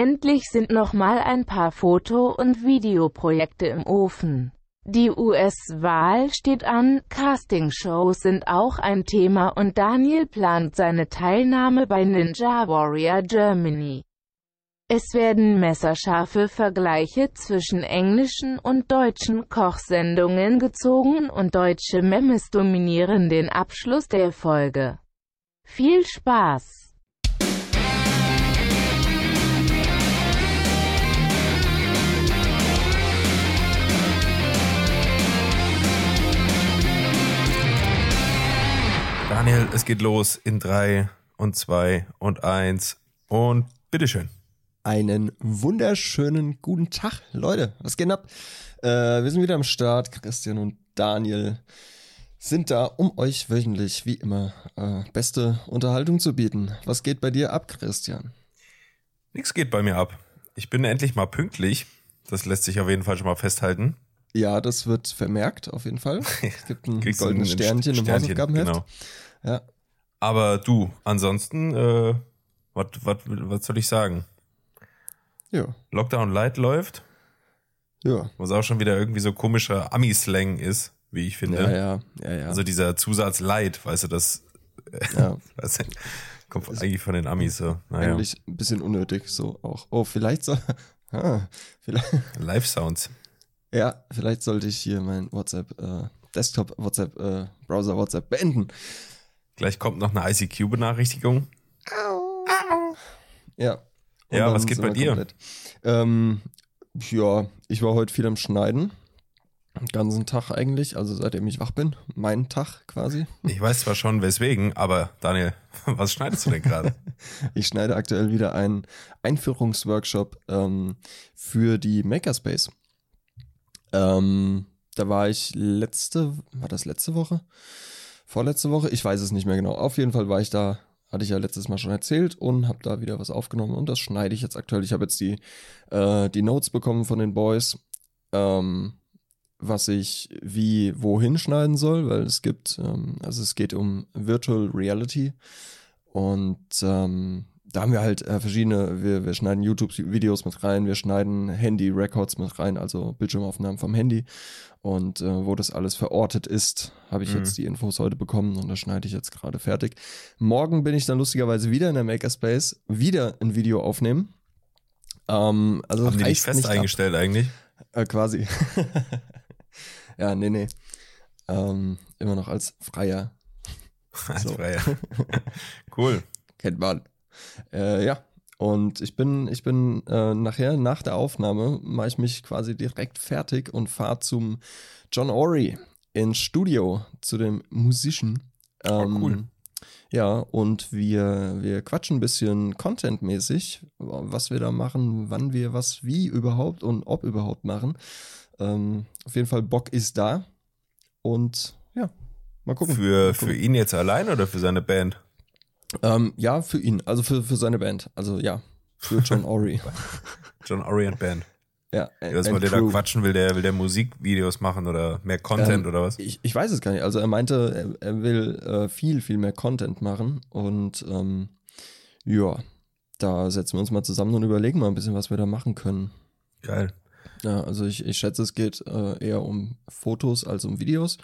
Endlich sind nochmal ein paar Foto- und Videoprojekte im Ofen. Die US-Wahl steht an, Castingshows sind auch ein Thema und Daniel plant seine Teilnahme bei Ninja Warrior Germany. Es werden messerscharfe Vergleiche zwischen englischen und deutschen Kochsendungen gezogen und deutsche Memes dominieren den Abschluss der Folge. Viel Spaß! Daniel, es geht los in drei und zwei und eins und bitteschön. Einen wunderschönen guten Tag, Leute. Was geht ab? Äh, wir sind wieder am Start. Christian und Daniel sind da, um euch wöchentlich, wie immer, äh, beste Unterhaltung zu bieten. Was geht bei dir ab, Christian? Nichts geht bei mir ab. Ich bin endlich mal pünktlich. Das lässt sich auf jeden Fall schon mal festhalten. Ja, das wird vermerkt, auf jeden Fall. Es gibt ein goldenes Sternchen, im Hausaufgabenheft. Genau. Ja. Aber du, ansonsten, äh, was soll ich sagen? Ja. Lockdown Light läuft. Ja. Was auch schon wieder irgendwie so komischer Ami-Slang ist, wie ich finde. Ja, ja, ja, ja. Also dieser Zusatz Light, weißt du, das ja. weißt du, kommt ist eigentlich von den Amis so. Naja. Eigentlich ein bisschen unnötig so auch. Oh, vielleicht so. Ah, vielleicht. Live-Sounds. Ja, vielleicht sollte ich hier mein WhatsApp, äh, Desktop WhatsApp, äh, Browser WhatsApp beenden. Gleich kommt noch eine ICQ-Benachrichtigung. Ja. Und ja, was geht bei dir? Ähm, ja, ich war heute viel am Schneiden. Den ganzen Tag eigentlich, also seitdem ich wach bin. Mein Tag quasi. Ich weiß zwar schon weswegen, aber Daniel, was schneidest du denn gerade? ich schneide aktuell wieder einen Einführungsworkshop ähm, für die Makerspace. Ähm, da war ich letzte, war das letzte Woche? Vorletzte Woche? Ich weiß es nicht mehr genau. Auf jeden Fall war ich da hatte ich ja letztes Mal schon erzählt und habe da wieder was aufgenommen und das schneide ich jetzt aktuell. Ich habe jetzt die, äh, die Notes bekommen von den Boys, ähm, was ich wie wohin schneiden soll, weil es gibt, ähm, also es geht um Virtual Reality und ähm, da haben wir halt äh, verschiedene, wir, wir schneiden YouTube-Videos mit rein, wir schneiden Handy-Records mit rein, also Bildschirmaufnahmen vom Handy. Und äh, wo das alles verortet ist, habe ich mhm. jetzt die Infos heute bekommen und das schneide ich jetzt gerade fertig. Morgen bin ich dann lustigerweise wieder in der Makerspace, wieder ein Video aufnehmen. Ähm, also haben die dich fest eingestellt ab. eigentlich? Äh, quasi. ja, nee, nee. Ähm, immer noch als Freier. Als so. Freier. cool. Kennt man. Äh, ja, und ich bin, ich bin äh, nachher, nach der Aufnahme, mache ich mich quasi direkt fertig und fahre zum John Ory ins Studio, zu dem Musician. Ähm, oh, cool. Ja, und wir, wir quatschen ein bisschen contentmäßig, was wir da machen, wann wir was wie überhaupt und ob überhaupt machen. Ähm, auf jeden Fall Bock ist da. Und ja, mal gucken. Für, mal gucken. für ihn jetzt allein oder für seine Band? Ähm, ja, für ihn, also für, für seine Band. Also ja, für John Ori. John Ori and Band. Ja, ja was wollte der da quatschen? Will der, will der Musikvideos machen oder mehr Content ähm, oder was? Ich, ich weiß es gar nicht. Also er meinte, er, er will äh, viel, viel mehr Content machen und ähm, ja, da setzen wir uns mal zusammen und überlegen mal ein bisschen, was wir da machen können. Geil. Ja, also ich, ich schätze, es geht äh, eher um Fotos als um Videos.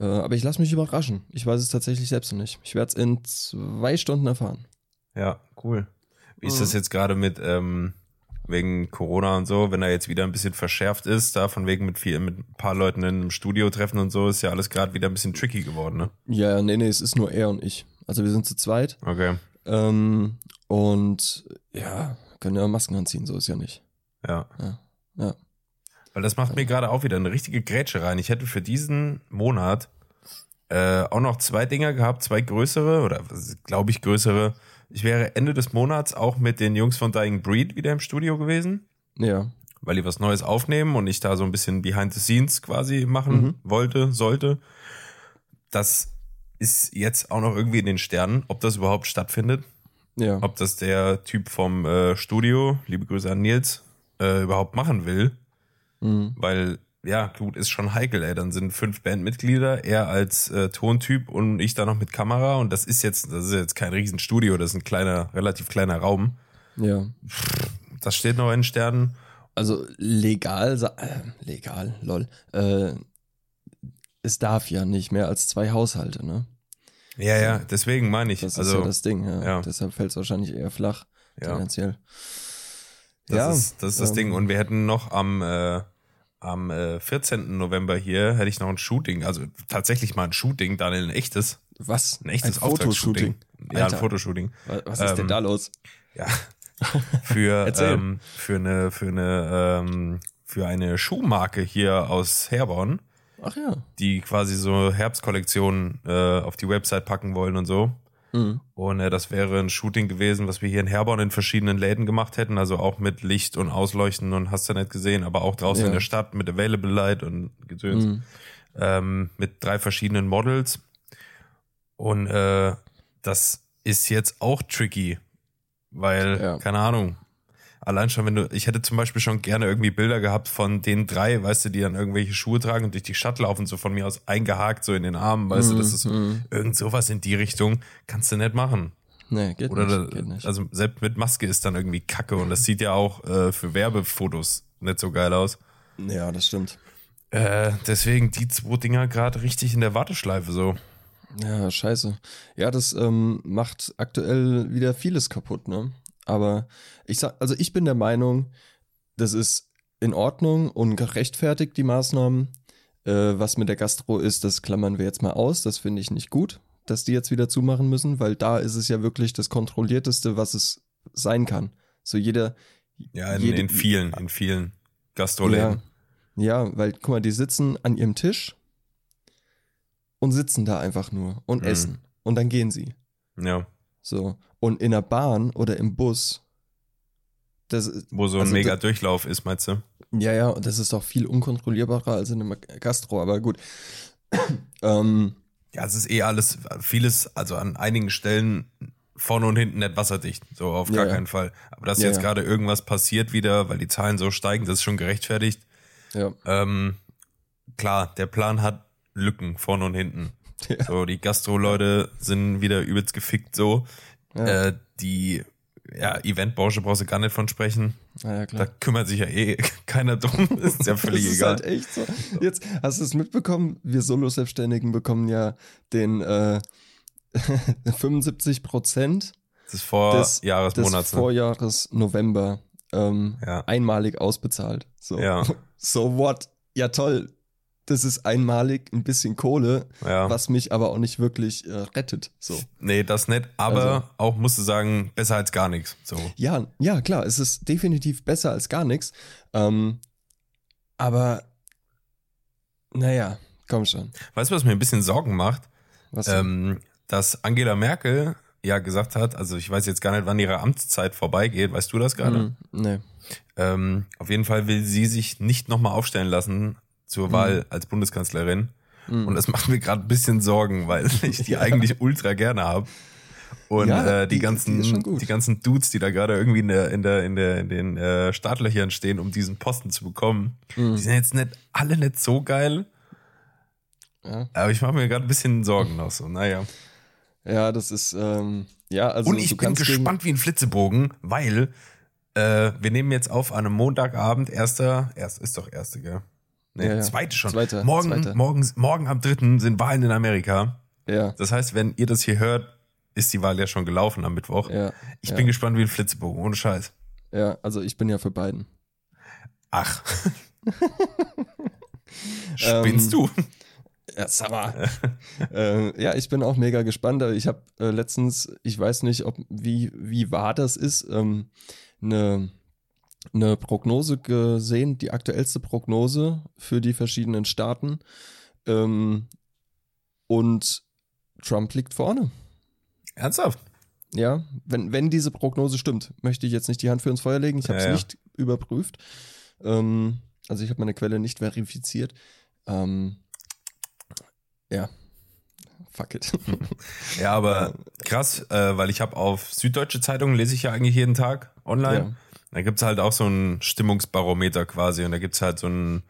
Äh, aber ich lasse mich überraschen. Ich weiß es tatsächlich selbst noch nicht. Ich werde es in zwei Stunden erfahren. Ja, cool. Wie ist das jetzt gerade mit ähm, wegen Corona und so, wenn er jetzt wieder ein bisschen verschärft ist, da von wegen mit viel, mit ein paar Leuten in einem Studio treffen und so, ist ja alles gerade wieder ein bisschen tricky geworden, ne? Ja, nee, nee, es ist nur er und ich. Also wir sind zu zweit. Okay. Ähm, und ja, können ja Masken anziehen, so ist ja nicht. Ja. Ja. ja. Weil das macht mir gerade auch wieder eine richtige Grätsche rein. Ich hätte für diesen Monat äh, auch noch zwei Dinger gehabt, zwei größere oder glaube ich größere. Ich wäre Ende des Monats auch mit den Jungs von Dying Breed wieder im Studio gewesen. Ja. Weil die was Neues aufnehmen und ich da so ein bisschen behind the scenes quasi machen mhm. wollte, sollte. Das ist jetzt auch noch irgendwie in den Sternen, ob das überhaupt stattfindet. Ja. Ob das der Typ vom äh, Studio, liebe Grüße an Nils, äh, überhaupt machen will. Mhm. Weil, ja, gut, ist schon heikel, ey. Dann sind fünf Bandmitglieder, er als äh, Tontyp und ich da noch mit Kamera. Und das ist jetzt, das ist jetzt kein Riesenstudio, das ist ein kleiner, relativ kleiner Raum. Ja. Das steht noch in Sternen. Also legal, äh, legal, lol. Äh, es darf ja nicht mehr als zwei Haushalte, ne? Ja, ja, deswegen meine ich. Das ist also, ja das Ding, ja. ja. Deshalb fällt es wahrscheinlich eher flach, Ja. tendenziell. Das, ist, das ist das ähm, Ding. Und wir hätten noch am, äh, am äh, 14. November hier, hätte ich noch ein Shooting, also tatsächlich mal ein Shooting, Daniel, ein echtes, Was? ein echtes ein Fotoshooting. Ja, ein. Fotoshooting. Was, ist denn Ähm, da los? Ja. Für, ähm, für eine, für eine, ähm, für eine Schuhmarke hier aus Herborn, Ach ja. die quasi so Herbstkollektionen äh, auf die Website packen wollen und so. Mhm. Und äh, das wäre ein Shooting gewesen, was wir hier in Herborn in verschiedenen Läden gemacht hätten, also auch mit Licht und Ausleuchten und hast du nicht gesehen, aber auch draußen Ja. in der Stadt mit Available Light und Gedöns, Mhm. ähm, mit drei verschiedenen Models. Und äh, das ist jetzt auch tricky, weil, Ja. keine Ahnung, allein schon, wenn du, ich hätte zum Beispiel schon gerne irgendwie Bilder gehabt von den drei, weißt du, die dann irgendwelche Schuhe tragen und durch die Stadt laufen, so von mir aus eingehakt, so in den Armen, weißt du, das ist Mhm. irgend sowas in die Richtung, kannst du nicht machen. Nee, geht Oder nicht. da, geht nicht. also selbst mit Maske ist dann irgendwie Kacke und das sieht ja auch äh, für Werbefotos nicht so geil aus. ja, das stimmt. Äh, deswegen die zwei Dinger gerade richtig in der Warteschleife so. Ja, scheiße. Ja, das ähm, macht aktuell wieder vieles kaputt, ne? Aber ich sag, also ich bin der Meinung, das ist in Ordnung und gerechtfertigt, die Maßnahmen. Äh, was mit der Gastro ist, das klammern wir jetzt mal aus. Das finde ich nicht gut, dass die jetzt wieder zumachen müssen, weil da ist es ja wirklich das kontrollierteste, was es sein kann. So jeder. Ja, in, jede- in vielen, in vielen Gastroläden. Ja, ja, weil, guck mal, die sitzen an ihrem Tisch und sitzen da einfach nur und Mhm. essen. Und dann gehen sie. Ja. So. Und in der Bahn oder im Bus, das ist, Wo so ein Also mega Durchlauf ist, meinst du? ja, ja, und das ist doch viel unkontrollierbarer als in einem Gastro, aber gut. ähm, Ja, es ist eh alles, vieles, also an einigen Stellen vorne und hinten nicht wasserdicht. So auf gar Ja, ja. keinen Fall. Aber dass Ja, jetzt ja. gerade irgendwas passiert wieder, weil die Zahlen so steigen, das ist schon gerechtfertigt. ja. Ähm, klar, der Plan hat Lücken vorne und hinten. Ja. So, die Gastro-Leute sind wieder übelst gefickt so. Ja. Äh, die ja, Eventbranche brauchst du gar nicht von sprechen. ja, Da kümmert sich ja eh keiner drum. ist ja völlig das ist egal. halt echt so. Jetzt hast du es mitbekommen, wir Solo-Selbstständigen bekommen ja den äh, 75 Prozent das ist vor des, des ne? Vorjahres November ähm, Ja. einmalig ausbezahlt. So. Ja. so what? Ja, toll. Das ist einmalig ein bisschen Kohle, Ja. was mich aber auch nicht wirklich äh, rettet. So. Nee, das nicht. Aber Also- auch musst du sagen, besser als gar nichts. So. Ja, ja, klar, es ist definitiv besser als gar nichts. Ähm, aber naja, komm schon. Weißt du, was mir ein bisschen Sorgen macht? Was? Ähm, dass Angela Merkel ja gesagt hat, also ich weiß jetzt gar nicht, wann ihre Amtszeit vorbeigeht. Weißt du das gerade? Hm, nee. Ähm, auf jeden Fall will sie sich nicht nochmal aufstellen lassen zur Mhm. Wahl als Bundeskanzlerin. Hm. Und das macht mir gerade ein bisschen Sorgen, weil ich die eigentlich ultra gerne habe. Und Ja, äh, die, die- ganzen, die die, ganzen Dudes, die da gerade irgendwie in der, in der, in der, in den äh, Startlöchern stehen, um diesen Posten zu bekommen, Hm. die sind jetzt nicht alle nicht so geil. Ja. Aber ich mache mir gerade ein bisschen Sorgen noch so. Naja. ja, das ist, ähm, ja, also. Und ich bin gespannt wie ein Flitzebogen, weil äh, wir nehmen jetzt auf an einem Montagabend, erster, erst ist doch erste, gell? Nee, Ja, ja. zweite schon. Zweite, morgen, zweite. Morgen, morgen am dritten sind Wahlen in Amerika. Ja, Das heißt, wenn ihr das hier hört, ist die Wahl ja schon gelaufen am Mittwoch. ja. ich ja. bin gespannt wie ein Flitzebogen, ohne Scheiß. Ja, also ich bin ja für beiden. Ach. Spinnst Ähm, du? Ja, sag mal. äh, ja, ich bin auch mega gespannt. Ich habe äh, letztens, ich weiß nicht, ob wie, wie wahr das ist, ähm, eine, eine Prognose gesehen, die aktuellste Prognose für die verschiedenen Staaten. Ähm, und Trump liegt vorne. Ernsthaft? Ja, wenn, wenn diese Prognose stimmt, möchte ich jetzt nicht die Hand für ins Feuer legen. Ich habe es Ja, ja. nicht überprüft. Ähm, also ich habe meine Quelle nicht verifiziert. Ähm, ja, fuck it. Ja, aber krass, äh, weil ich habe auf Süddeutsche Zeitung lese ich ja eigentlich jeden Tag online. Ja. Da gibt's halt auch so ein Stimmungsbarometer quasi und da gibt's halt so, ein,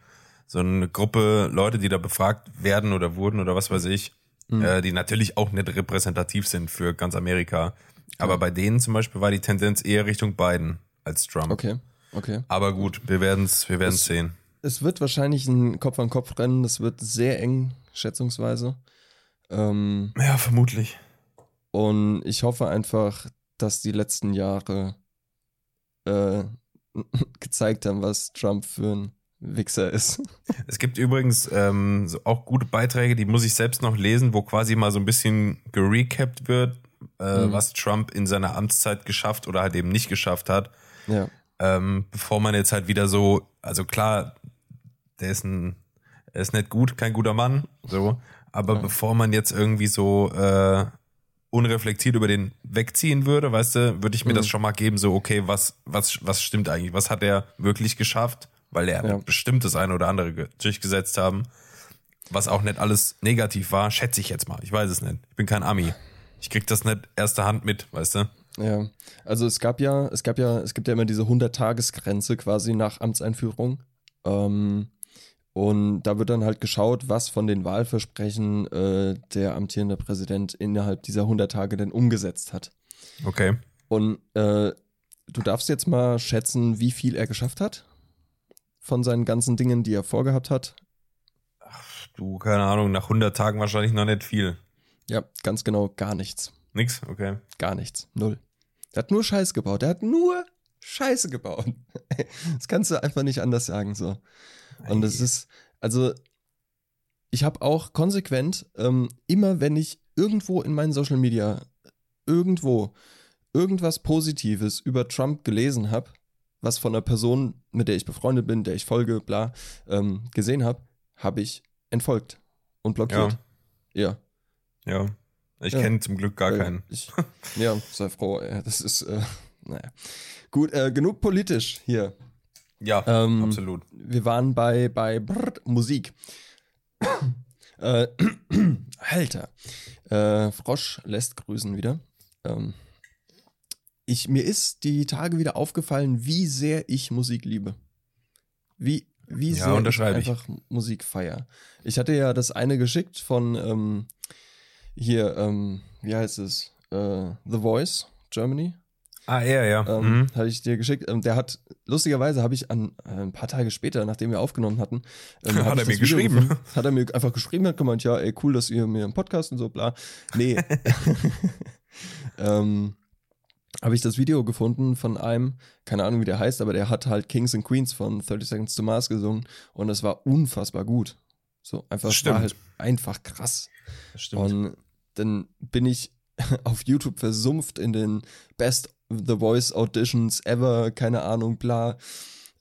so eine Gruppe Leute, die da befragt werden oder wurden oder was weiß ich, Mhm. äh, die natürlich auch nicht repräsentativ sind für ganz Amerika. Aber bei denen zum Beispiel war die Tendenz eher Richtung Biden. als Trump. Okay, okay. Aber gut, wir werden es wir werden's Es- sehen. Es wird wahrscheinlich ein Kopf-an-Kopf-Rennen. Das wird sehr eng, schätzungsweise. Ähm, Ja, vermutlich. und ich hoffe einfach, dass die letzten Jahre äh, gezeigt haben, was Trump für ein Wichser ist. Es gibt übrigens ähm, so auch gute Beiträge, die muss ich selbst noch lesen, wo quasi mal so ein bisschen gerecapt wird, äh, Mhm. was Trump in seiner Amtszeit geschafft oder halt eben nicht geschafft hat. ja. Ähm, bevor man jetzt halt wieder so, also klar, der ist ein, er ist nicht gut, kein guter Mann, so, aber Ja. bevor man jetzt irgendwie so äh, unreflektiert über den wegziehen würde, weißt du, würde ich mir Mhm. das schon mal geben, so, okay, was, was, was stimmt eigentlich? Was hat er wirklich geschafft? Weil er Ja. bestimmt das eine oder andere ge- durchgesetzt haben. Was auch nicht alles negativ war, schätze ich jetzt mal. Ich weiß es nicht. Ich bin kein Ami. Ich krieg das nicht erster Hand mit, weißt du? Ja, also es gab ja, es gab ja, es gibt ja immer diese 100-Tages-Grenze quasi nach Amtseinführung. Ähm, und da wird dann halt geschaut, was von den Wahlversprechen äh, der amtierende Präsident innerhalb dieser 100 Tage denn umgesetzt hat. Okay. Und äh, du darfst jetzt mal schätzen, wie viel er geschafft hat von seinen ganzen Dingen, die er vorgehabt hat. Du, keine Ahnung, nach 100 Tagen wahrscheinlich noch nicht viel. Ja, ganz genau gar nichts. Nix? Okay. Gar nichts. Null. Der hat nur Scheiß gebaut. Der hat nur Scheiße gebaut. Das kannst du einfach nicht anders sagen so. Und es ist, also, ich habe auch konsequent, ähm, immer wenn ich irgendwo in meinen Social Media, irgendwo, irgendwas Positives über Trump gelesen habe, was von einer Person, mit der ich befreundet bin, der ich folge, bla, ähm, gesehen habe, habe ich entfolgt und blockiert. Ja. Ja. Ich Ja. kenne zum Glück gar Weil keinen. Ich, ja, sei froh. Ja, das ist, äh, naja. Gut, äh, genug politisch hier. Ja, Ähm, absolut. Wir waren bei, bei Brrr, Musik. äh, Alter. Äh, Frosch lässt grüßen wieder. Ähm, ich, mir ist die Tage wieder aufgefallen, wie sehr ich Musik liebe. Wie, wie Ja, sehr ich einfach Musik feier. Ich hatte ja das eine geschickt von ähm, hier, ähm, wie heißt es? Äh, The Voice, Germany. Ah, er, ja. Ähm, mhm. Habe ich dir geschickt. Ähm, der hat, lustigerweise habe ich an, äh, ein paar Tage später, nachdem wir aufgenommen hatten, ähm, Hat er mir das Video geschrieben? gefunden. Hat er mir einfach geschrieben, hat gemeint, ja, ey, cool, dass ihr mir einen Podcast und so, bla. Nee. ähm, habe ich das Video gefunden von einem, keine Ahnung, wie der heißt, aber der hat halt Kings and Queens von 30 Seconds to Mars gesungen und das war unfassbar gut. So, einfach, es Stimmt. war halt einfach krass. Das stimmt. Und dann bin ich auf YouTube versumpft in den Best The Voice Auditions ever, keine Ahnung, bla.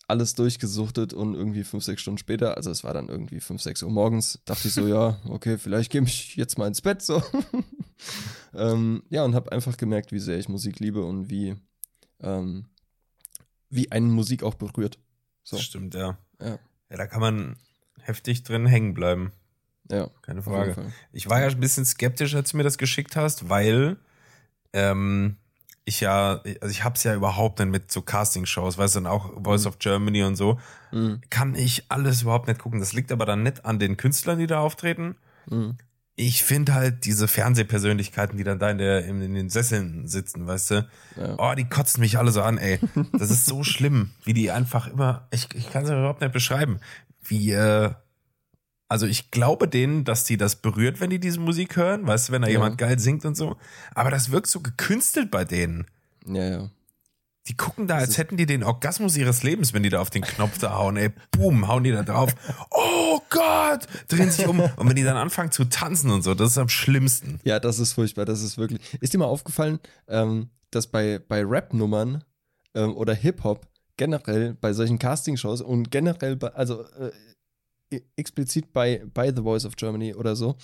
Alles durchgesuchtet und irgendwie fünf, sechs Stunden später, also es war dann irgendwie fünf, sechs Uhr morgens, dachte ich so, ja, okay, vielleicht gehe ich jetzt mal ins Bett so. ähm, ja, und habe einfach gemerkt, wie sehr ich Musik liebe und wie, ähm, wie einen Musik auch berührt. So, Das stimmt, ja. Ja. Ja, da kann man heftig drin hängen bleiben. ja, Keine Frage. Ich war ja ein bisschen skeptisch, als du mir das geschickt hast, weil ähm, ich ja, also ich hab's ja überhaupt nicht mit so Castingshows, weißt du, und auch Voice of Germany und so, Mhm. kann ich alles überhaupt nicht gucken. Das liegt aber dann nicht an den Künstlern, die da auftreten. Mhm. Ich finde halt diese Fernsehpersönlichkeiten, die dann da in, der, in, in den Sesseln sitzen, weißt du, Ja. oh, die kotzen mich alle so an, ey. Das ist so schlimm, wie die einfach immer, ich, ich kann es überhaupt nicht beschreiben, wie, äh, also ich glaube denen, dass die das berührt, wenn die diese Musik hören, weißt du, wenn da Ja. jemand geil singt und so. Aber das wirkt so gekünstelt bei denen. Ja, ja. Die gucken da, als hätten die den Orgasmus ihres Lebens, wenn die da auf den Knopf da hauen, ey, boom, hauen die da drauf. Oh Gott, drehen sich um. Und wenn die dann anfangen zu tanzen und so, das ist am schlimmsten. Ja, das ist furchtbar. Das ist wirklich. Ist dir mal aufgefallen, ähm, dass bei, bei Rap-Nummern ähm, oder Hip-Hop generell bei solchen Castingshows und generell bei, also äh, explizit bei, bei The Voice of Germany oder so,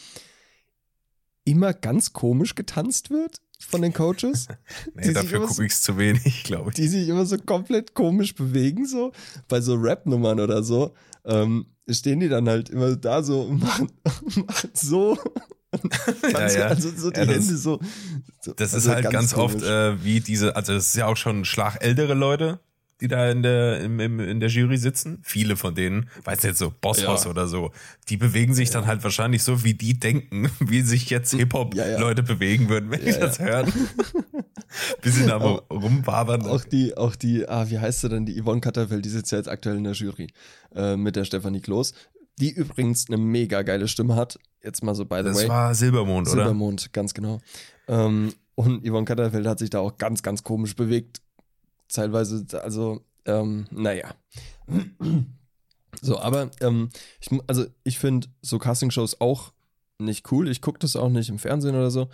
immer ganz komisch getanzt wird von den Coaches? Nee, dafür gucke ich zu wenig, glaube ich. die sich immer so komplett komisch bewegen, so bei so Rap-Nummern oder so, ähm, stehen die dann halt immer da so und machen, machen so. Tanzen, ja. Also so die Ja, das- Hände so. so Das also ist halt ganz, oft komisch. äh, wie diese, also das ist ja auch schon Schlag ältere Leute, die da in der, im, im, in der Jury sitzen. Viele von denen, weißt du jetzt so, Bosshaus Ja. oder so, die bewegen sich dann halt wahrscheinlich so, wie die denken, wie sich jetzt Hip-Hop-Leute Ja, ja. bewegen würden, wenn die Ja, das hören. Bisschen am Auch- rumwabern. Auch die, auch die, ah, wie heißt sie denn, die Yvonne Katterfeld, die sitzt ja jetzt aktuell in der Jury äh, mit der Stefanie Kloß, die übrigens eine mega geile Stimme hat. Jetzt mal so by the das way. war Silbermond, oder? Silbermond, ganz genau. Ähm, und Yvonne Katterfeld hat sich da auch ganz, ganz komisch bewegt. Teilweise, also, ähm, naja. So, aber ähm, ich, also ich finde so Castingshows auch nicht cool. Ich gucke das auch nicht im Fernsehen oder so.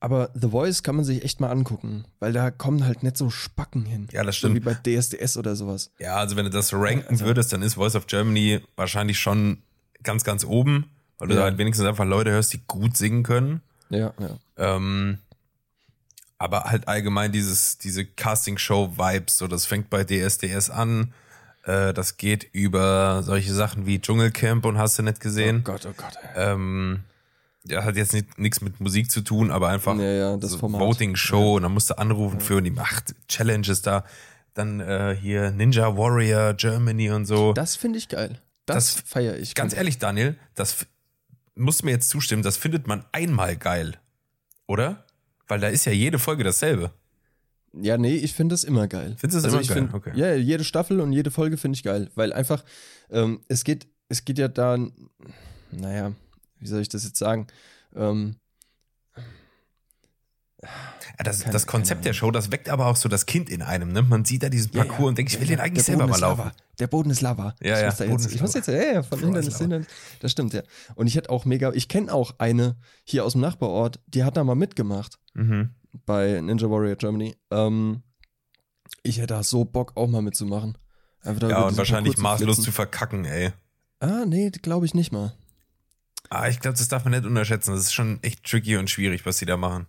Aber The Voice kann man sich echt mal angucken, weil da kommen halt nicht so Spacken hin. Ja, das So wie stimmt. bei DSDS oder sowas. Ja, also wenn du das ranken Also- würdest, dann ist Voice of Germany wahrscheinlich schon ganz, ganz oben, weil du Ja. da halt wenigstens einfach Leute hörst, die gut singen können. Ja, ja. Ähm, aber halt allgemein dieses, diese Casting-Show-Vibes, so das fängt bei DSDS an. Äh, das geht über solche Sachen wie Dschungelcamp und hast du nicht Oh gesehen. Gott, oh Gott. ey. ähm, ja, hat jetzt nicht- nichts mit Musik zu tun, aber einfach Ja, ja, das so. Voting-Show und dann musst du anrufen für und die macht Challenges da. Dann äh, hier Ninja Warrior Germany und so. Das finde ich geil. Das, Das- feiere ich. Ganz ehrlich, Daniel, das musst du mir jetzt zustimmen, das findet man einmal geil. Oder? Weil da ist ja jede Folge dasselbe. Ja, nee, ich finde das immer geil. Findest du das also immer ich geil? Find, Okay. Ja, jede Staffel und jede Folge finde ich geil, weil einfach, ähm, es geht, es geht ja da, naja, wie soll ich das jetzt sagen? Ähm, Ja, das, Keine- das Konzept der Show, das weckt aber auch so das Kind in einem. Ne? Man sieht da diesen ja, Parcours ja, und denkt, ich will ja, den ja, eigentlich selber mal laufen. Lava. Der Boden ist Lava. Ja, ich ja, muss da jetzt, ich muss jetzt, ja, ja, von Hindernis zu Hindernis. Das stimmt, ja. Und ich hätte auch mega, ich kenne auch eine hier aus dem Nachbarort, die hat da mal mitgemacht Mhm. bei Ninja Warrior Germany. Ähm, ich hätte da so Bock auch mal mitzumachen. Einfach Ja, und wahrscheinlich zu maßlos zu verkacken, ey. Ah, nee, glaube ich nicht mal. Ah, ich glaube, das darf man nicht unterschätzen. Das ist schon echt tricky und schwierig, was die da machen.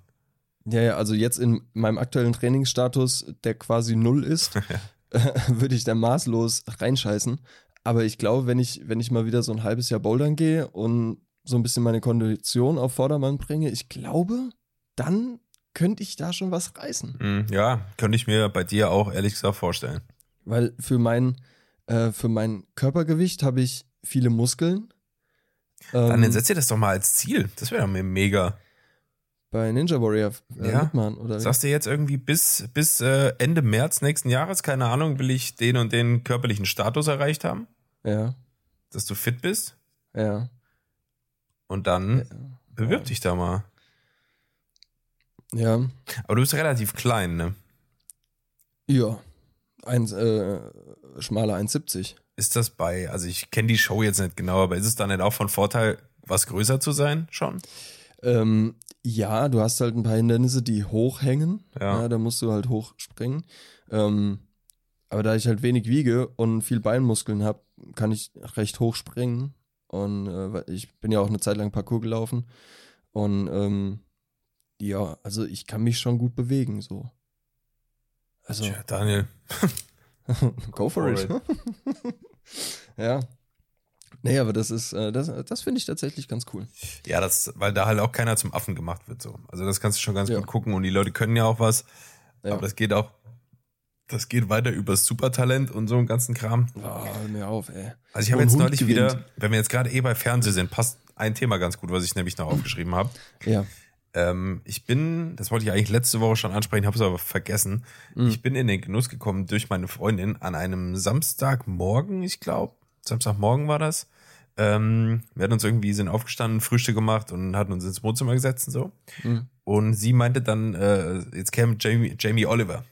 Ja, ja, also jetzt in meinem aktuellen Trainingsstatus, der quasi null ist, würde ich da maßlos reinscheißen. Aber ich glaube, wenn ich, wenn ich mal wieder so ein halbes Jahr bouldern gehe und so ein bisschen meine Kondition auf Vordermann bringe, ich glaube, dann könnte ich da schon was reißen. Mhm, ja, könnte ich mir bei dir auch ehrlich gesagt vorstellen. Weil für mein, äh, für mein Körpergewicht habe ich viele Muskeln. Dann Ähm, setz dir das doch mal als Ziel. Das wäre mir mega. bei Ninja Warrior äh, Ja. mitmachen, oder? Sagst du jetzt irgendwie bis, bis äh, Ende März nächsten Jahres, keine Ahnung, will ich den und den körperlichen Status erreicht haben, Ja, dass du fit bist ja. und dann ja. bewirb dich da mal. Ja, Aber du bist relativ klein, ne? ja. Ein, äh, schmaler 1,70. Ist das bei, also ich kenne die Show jetzt nicht genau, aber ist es dann nicht auch von Vorteil, was größer zu sein schon? Ähm, ja, du hast halt ein paar Hindernisse, die hochhängen. Ja. Ja. da musst du halt hochspringen. Ähm, aber da ich halt wenig wiege und viel Beinmuskeln habe, kann ich recht hoch springen. Und äh, ich bin ja auch eine Zeit lang Parcours gelaufen. Und ähm, ja, also ich kann mich schon gut bewegen, so. Also, Tja, Daniel. go for it. ja. Nee, aber das ist, äh, das, das finde ich tatsächlich ganz cool. Ja, das, weil da halt auch keiner zum Affen gemacht wird so. Also das kannst du schon ganz Ja. gut gucken und die Leute können ja auch was. Ja. Aber das geht auch, das geht weiter übers Supertalent und so einen ganzen Kram. Oh, mir auf, ey. Also ich habe jetzt Hund neulich gewinnt. wieder, wenn wir jetzt gerade eh bei Fernsehen sind, passt ein Thema ganz gut, was ich nämlich noch aufgeschrieben habe. Ja. Ähm, ich bin, das wollte ich eigentlich letzte Woche schon ansprechen, habe es aber vergessen. Mhm. Ich bin in den Genuss gekommen durch meine Freundin an einem Samstagmorgen, ich glaube, Samstagmorgen war das. Ähm, wir hatten uns irgendwie, sind aufgestanden, Frühstück gemacht und hatten uns ins Wohnzimmer gesetzt und so. Mhm. Und sie meinte dann, äh, jetzt käme Jamie, Jamie Oliver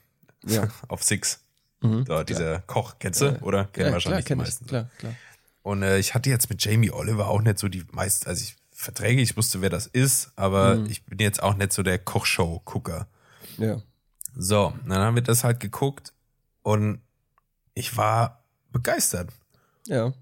Ja. auf Six. Mhm. Da, dieser Koch, kennst du? Ja. Oder? Kennen ja, wahrscheinlich klar, die meisten. Ich. Klar, klar. Und äh, ich hatte jetzt mit Jamie Oliver auch nicht so die meisten, also ich verträge, ich wusste, wer das ist, aber Mhm. ich bin jetzt auch nicht so der Kochshow-Gucker. Ja. So, dann haben wir das halt geguckt und ich war begeistert. Ja.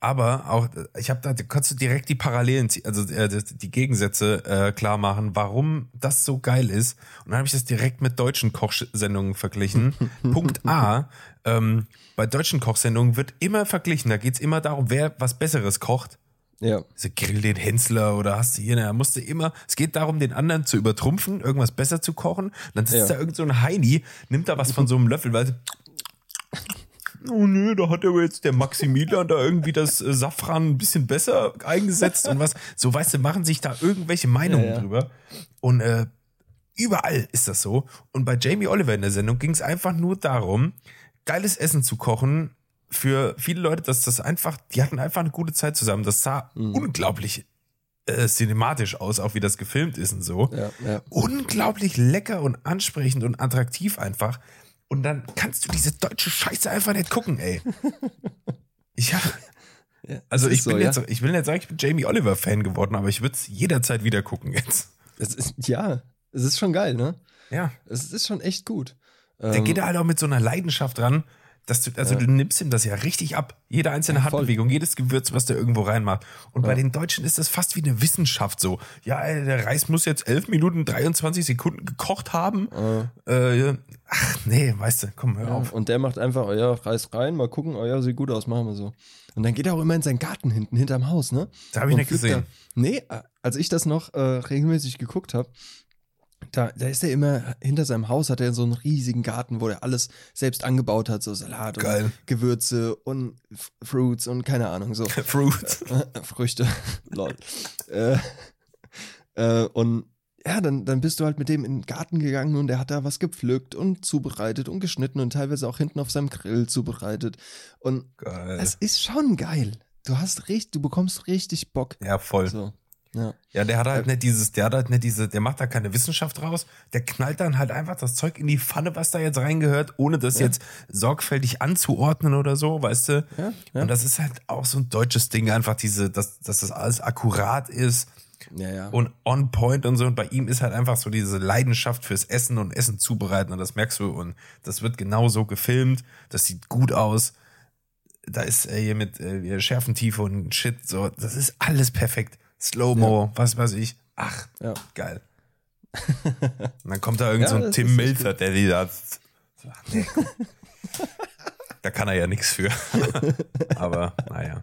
Aber auch, ich habe da, da kannst du direkt die Parallelen, also äh, die Gegensätze äh, klar machen, warum das so geil ist. Und dann habe ich das direkt mit deutschen Kochsendungen verglichen. Punkt A, ähm, bei deutschen Kochsendungen wird immer verglichen, da geht's immer darum, wer was Besseres kocht. Ja. Also grill den Hensler oder hast du hier, da musst du immer, es geht darum, den anderen zu übertrumpfen, irgendwas besser zu kochen. Und dann sitzt Ja. da irgend so ein Heini, nimmt da was von so einem Löffel, weil oh nö, da hat aber jetzt der Maximilian da irgendwie das äh, Safran ein bisschen besser eingesetzt und was. So, weißt du, machen sich da irgendwelche Meinungen Ja, ja. drüber. Und äh, überall ist das so. Und bei Jamie Oliver in der Sendung ging es einfach nur darum, geiles Essen zu kochen. Für viele Leute, dass das einfach, die hatten einfach eine gute Zeit zusammen. Das sah Mhm. unglaublich äh, cinematisch aus, auch wie das gefilmt ist und so Ja, ja. unglaublich lecker und ansprechend und attraktiv einfach. Und dann kannst du diese deutsche Scheiße einfach nicht gucken, ey. Ich hab, ja. also ich bin so, jetzt, ich will nicht sagen, ich bin Jamie Oliver Fan geworden, aber ich würde es jederzeit wieder gucken jetzt. Es ist, ja, es ist schon geil, ne? Ja. Es ist schon echt gut. Der Ähm, geht da halt auch mit so einer Leidenschaft ran, dass du, also Ja. du nimmst ihm das ja richtig ab. Jede einzelne Ja. Handbewegung, jedes Gewürz, was der irgendwo reinmacht. Und bei Ja. den Deutschen ist das fast wie eine Wissenschaft so. Ja, der Reis muss jetzt 11 Minuten 23 Sekunden gekocht haben. äh, ach nee, weißt du, komm, hör auf. und der macht einfach, oh ja, reiß rein, mal gucken, oh ja, sieht gut aus, machen wir so. Und dann geht er auch immer in seinen Garten hinten, hinterm Haus, ne? Da habe ich Und nicht gesehen. Da, nee, äh, als ich das noch äh, regelmäßig geguckt habe, da, da ist er immer hinter seinem Haus, hat er so einen riesigen Garten, wo er alles selbst angebaut hat, so Salat und Geil. Gewürze und F Fruits und keine Ahnung, so Fruit. Äh, Früchte. Lol. äh, äh, und ja, dann, dann bist du halt mit dem in den Garten gegangen und er hat da was gepflückt und zubereitet und geschnitten und teilweise auch hinten auf seinem Grill zubereitet. Und Geil. es ist schon geil. Du hast richtig, du bekommst richtig Bock. ja, voll. So. Ja. Ja, der hat halt nicht dieses, der hat halt nicht diese, der macht da keine Wissenschaft raus, der knallt dann halt einfach das Zeug in die Pfanne, was da jetzt reingehört, ohne das Ja. jetzt sorgfältig anzuordnen oder so, weißt du? Ja, ja. Und das ist halt auch so ein deutsches Ding, einfach diese, dass, dass das alles akkurat ist Ja, ja. und on point und so. Und bei ihm ist halt einfach so diese Leidenschaft fürs Essen und Essen zubereiten und das merkst du und das wird genau so gefilmt, das sieht gut aus. Da ist äh, hier mit äh, Schärfentiefe und Shit, so, das ist alles perfekt. Slow-Mo, was weiß ich. Ach, Ja. geil. Und dann kommt da irgend Ja, so ein Tim Melzer, der die da. Nee, da kann er ja nichts für. Aber naja.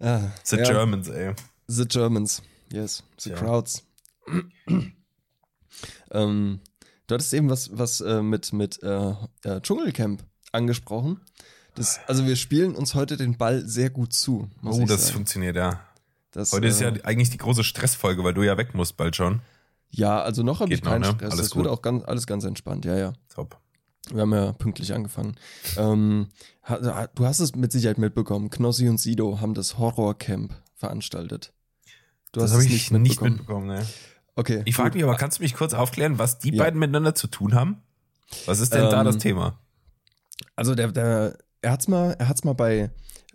Ah, The ja. Germans, ey. The Germans, yes, the crowds. ähm, du hattest eben was, was äh, mit, mit äh, äh, Dschungelcamp angesprochen. Das, also wir spielen uns heute den Ball sehr gut zu. Oh, das sagen. funktioniert ja. Das, Heute ist ja äh, eigentlich die große Stressfolge, weil du ja weg musst bald schon. Ja, also noch habe ich keinen noch, ne? Stress. Alles das wird gut. auch ganz, alles ganz entspannt, ja, ja. Top. Wir haben ja pünktlich angefangen. ähm, du hast es mit Sicherheit mitbekommen. Knossi und Sido haben das Horrorcamp veranstaltet. Du das hast habe es ich nicht nicht mitbekommen. mitbekommen. ne. Okay. Ich frage mich aber, kannst du mich kurz aufklären, was die Ja. beiden miteinander zu tun haben? Was ist denn da Ähm, das Thema? Also der, der, er hat's mal, er hat's mal bei,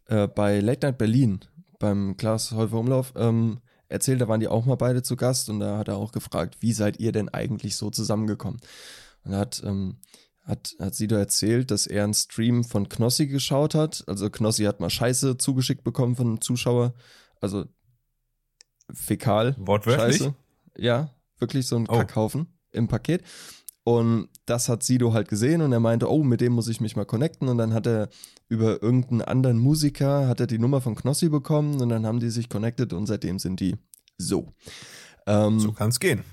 äh, bei Late Night Berlin, beim Klaas Häufer Umlauf, ähm, erzählt, da waren die auch mal beide zu Gast und da hat er auch gefragt, wie seid ihr denn eigentlich so zusammengekommen? Und da hat, ähm, hat, hat Sido erzählt, dass er einen Stream von Knossi geschaut hat. Also Knossi hat mal Scheiße zugeschickt bekommen von einem Zuschauer. Also Fäkal. Wortwörtlich? Scheiße. Ja, wirklich so ein Oh. Kackhaufen im Paket. Und das hat Sido halt gesehen und er meinte, oh, mit dem muss ich mich mal connecten. Und dann hat er über irgendeinen anderen Musiker, hat er die Nummer von Knossi bekommen und dann haben die sich connected und seitdem sind die so. Ähm, So kann es gehen.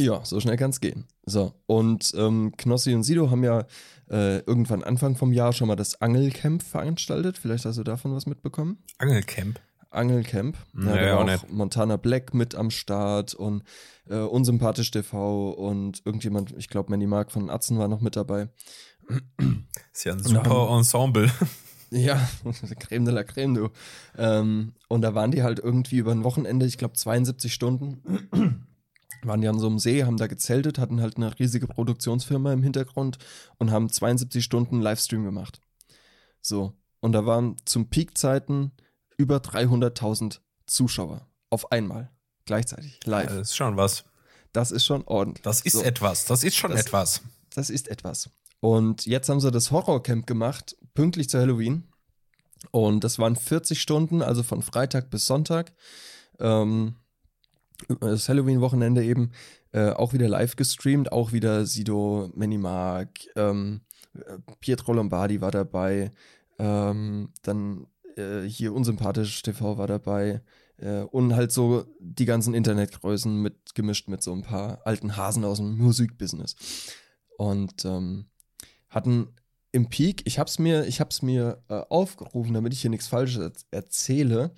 ja, so schnell kann es gehen. So, und ähm, Knossi und Sido haben ja äh, irgendwann Anfang vom Jahr schon mal das Angelcamp veranstaltet. Vielleicht hast du davon was mitbekommen. Angelcamp. Angelcamp. Nee, da auch war nicht. auch Montana Black mit am Start und äh, Unsympathisch TV und irgendjemand, ich glaube Manny Mark von Atzen war noch mit dabei. Ist ja ein super Ensemble. Ja, Creme de la Creme, du. Ähm, und da waren die halt irgendwie über ein Wochenende, ich glaube 72 Stunden, waren die an so einem See, haben da gezeltet, hatten halt eine riesige Produktionsfirma im Hintergrund und haben 72 Stunden Livestream gemacht. So. Und da waren zum Peakzeiten über 300.000 Zuschauer auf einmal, gleichzeitig, live. Das ist schon was. Das ist schon ordentlich. Das ist So. etwas. Das ist schon Das- etwas. Das ist etwas. Und jetzt haben sie das Horrorcamp gemacht, pünktlich zu Halloween. Und das waren 40 Stunden, also von Freitag bis Sonntag. Ähm, das Halloween-Wochenende eben äh, auch wieder live gestreamt, auch wieder Sido, Manny Mark, ähm, äh, Pietro Lombardi war dabei, ähm, dann äh, hier Unsympathisch TV war dabei äh, und halt so die ganzen Internetgrößen mit gemischt mit so ein paar alten Hasen aus dem Musikbusiness und ähm, hatten im Peak, ich habe es mir, ich hab's mir äh, aufgerufen, damit ich hier nichts Falsches erzähle,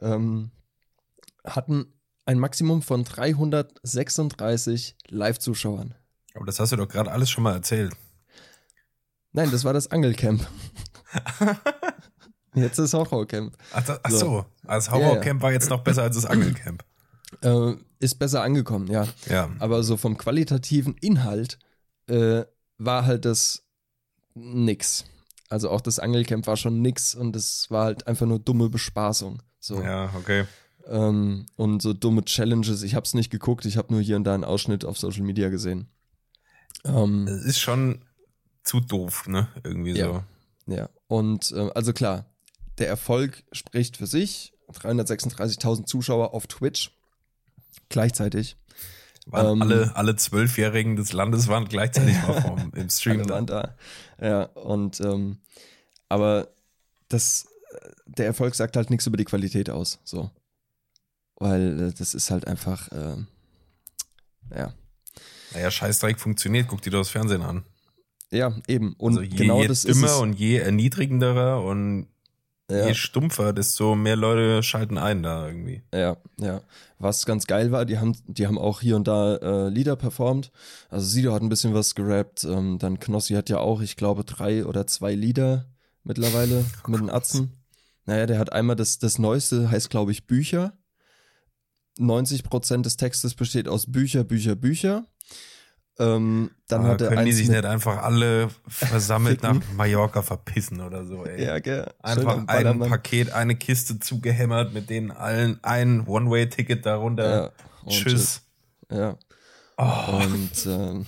ähm, hatten ein Maximum von 336 Live-Zuschauern. Aber das hast du doch gerade alles schon mal erzählt. Nein, das war das Angelcamp. jetzt das Horrorcamp. Ach, das, ach so. das Horrorcamp ja, ja. war jetzt noch besser als das Angelcamp. Äh, ist besser angekommen, ja. Ja. Aber so vom qualitativen Inhalt äh, war halt das nix. Also auch das Angelcamp war schon nix und es war halt einfach nur dumme Bespaßung. So. Ja, okay. Ähm, und so dumme Challenges. Ich habe es nicht geguckt, ich habe nur hier und da einen Ausschnitt auf Social Media gesehen. Ähm, es ist schon zu doof, ne? Irgendwie ja, so. Ja, und äh, also klar, der Erfolg spricht für sich. 336.000 Zuschauer auf Twitch gleichzeitig. Waren ähm, alle, alle Zwölfjährigen des Landes waren gleichzeitig mal vom, im Stream. Alle waren da. Ja, und ähm, aber das, der Erfolg sagt halt nichts über die Qualität aus. So. Weil äh, das ist halt einfach, äh, ja. Naja, Scheißdreck funktioniert, guck dir das Fernsehen an. Ja, eben. Und also je, genau je das dümmer ist es. und je erniedrigenderer und Ja. je stumpfer, desto mehr Leute schalten ein da irgendwie. Ja, ja. Was ganz geil war, die haben, die haben auch hier und da äh, Lieder performt. Also Sido hat ein bisschen was gerappt. Ähm, dann Knossi hat ja auch, ich glaube, drei oder zwei Lieder mittlerweile mit den Atzen. Naja, der hat einmal das, das Neueste, heißt glaube ich Bücher. 90% des Textes besteht aus Bücher, Bücher, Bücher. Ähm, dann Aber hat er können die sich nicht einfach alle versammelt nach. Mallorca verpissen oder so, ey. Ja, gell. Einfach ein. Paket, eine Kiste zugehämmert, mit denen allen ein One-Way-Ticket darunter. Ja, Tschüss. Ja. Oh, Und ähm,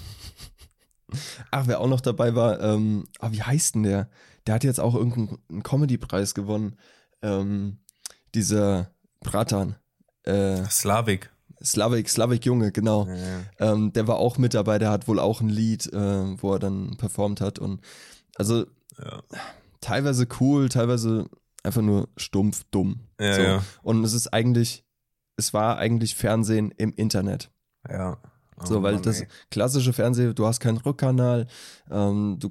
ach, wer auch noch dabei war, ähm, ah, wie heißt denn der? Der hat jetzt auch irgendeinen Comedy-Preis gewonnen. Ähm, dieser Bratan. Äh, Slavik. Slavik, Slavik Junge, genau. Ja. Ähm, der war auch mit dabei, der hat wohl auch ein Lied, äh, wo er dann performt hat. Und also Ja. teilweise cool, teilweise einfach nur stumpf dumm. Ja, so. ja. Und es ist eigentlich, es war eigentlich Fernsehen im Internet. Ja. Oh So, weil Mann, das klassische Fernsehen, du hast keinen Rückkanal, ähm, du,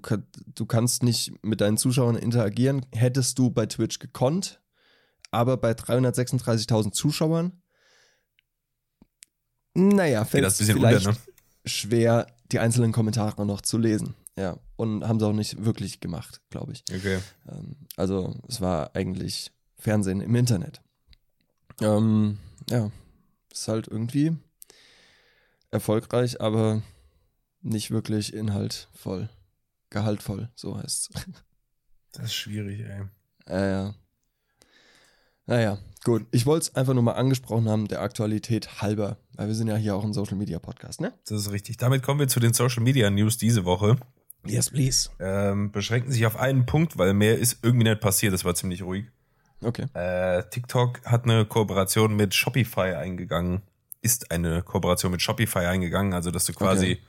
du kannst nicht mit deinen Zuschauern interagieren. Hättest du bei Twitch gekonnt, aber bei 336.000 Zuschauern, naja, fällt es vielleicht unter, ne? schwer, die einzelnen Kommentare noch zu lesen. Ja, und haben sie auch nicht wirklich gemacht, glaube ich. Okay. Ähm, also es war eigentlich Fernsehen im Internet. Ähm, ja, ist halt irgendwie erfolgreich, aber nicht wirklich inhaltvoll. Gehaltvoll, so heißt's. Das ist schwierig, ey. Äh, ja. Naja, gut. Ich wollte es einfach nur mal angesprochen haben, der Aktualität halber, weil wir sind ja hier auch ein Social Media Podcast, ne? Das ist richtig. Damit kommen wir zu den Social Media News diese Woche. Yes, please. Ähm, beschränken sich auf einen Punkt, weil mehr ist irgendwie nicht passiert. Das war ziemlich ruhig. Okay. Äh, TikTok hat eine Kooperation mit Shopify eingegangen. Ist eine Kooperation mit Shopify eingegangen, also dass du quasi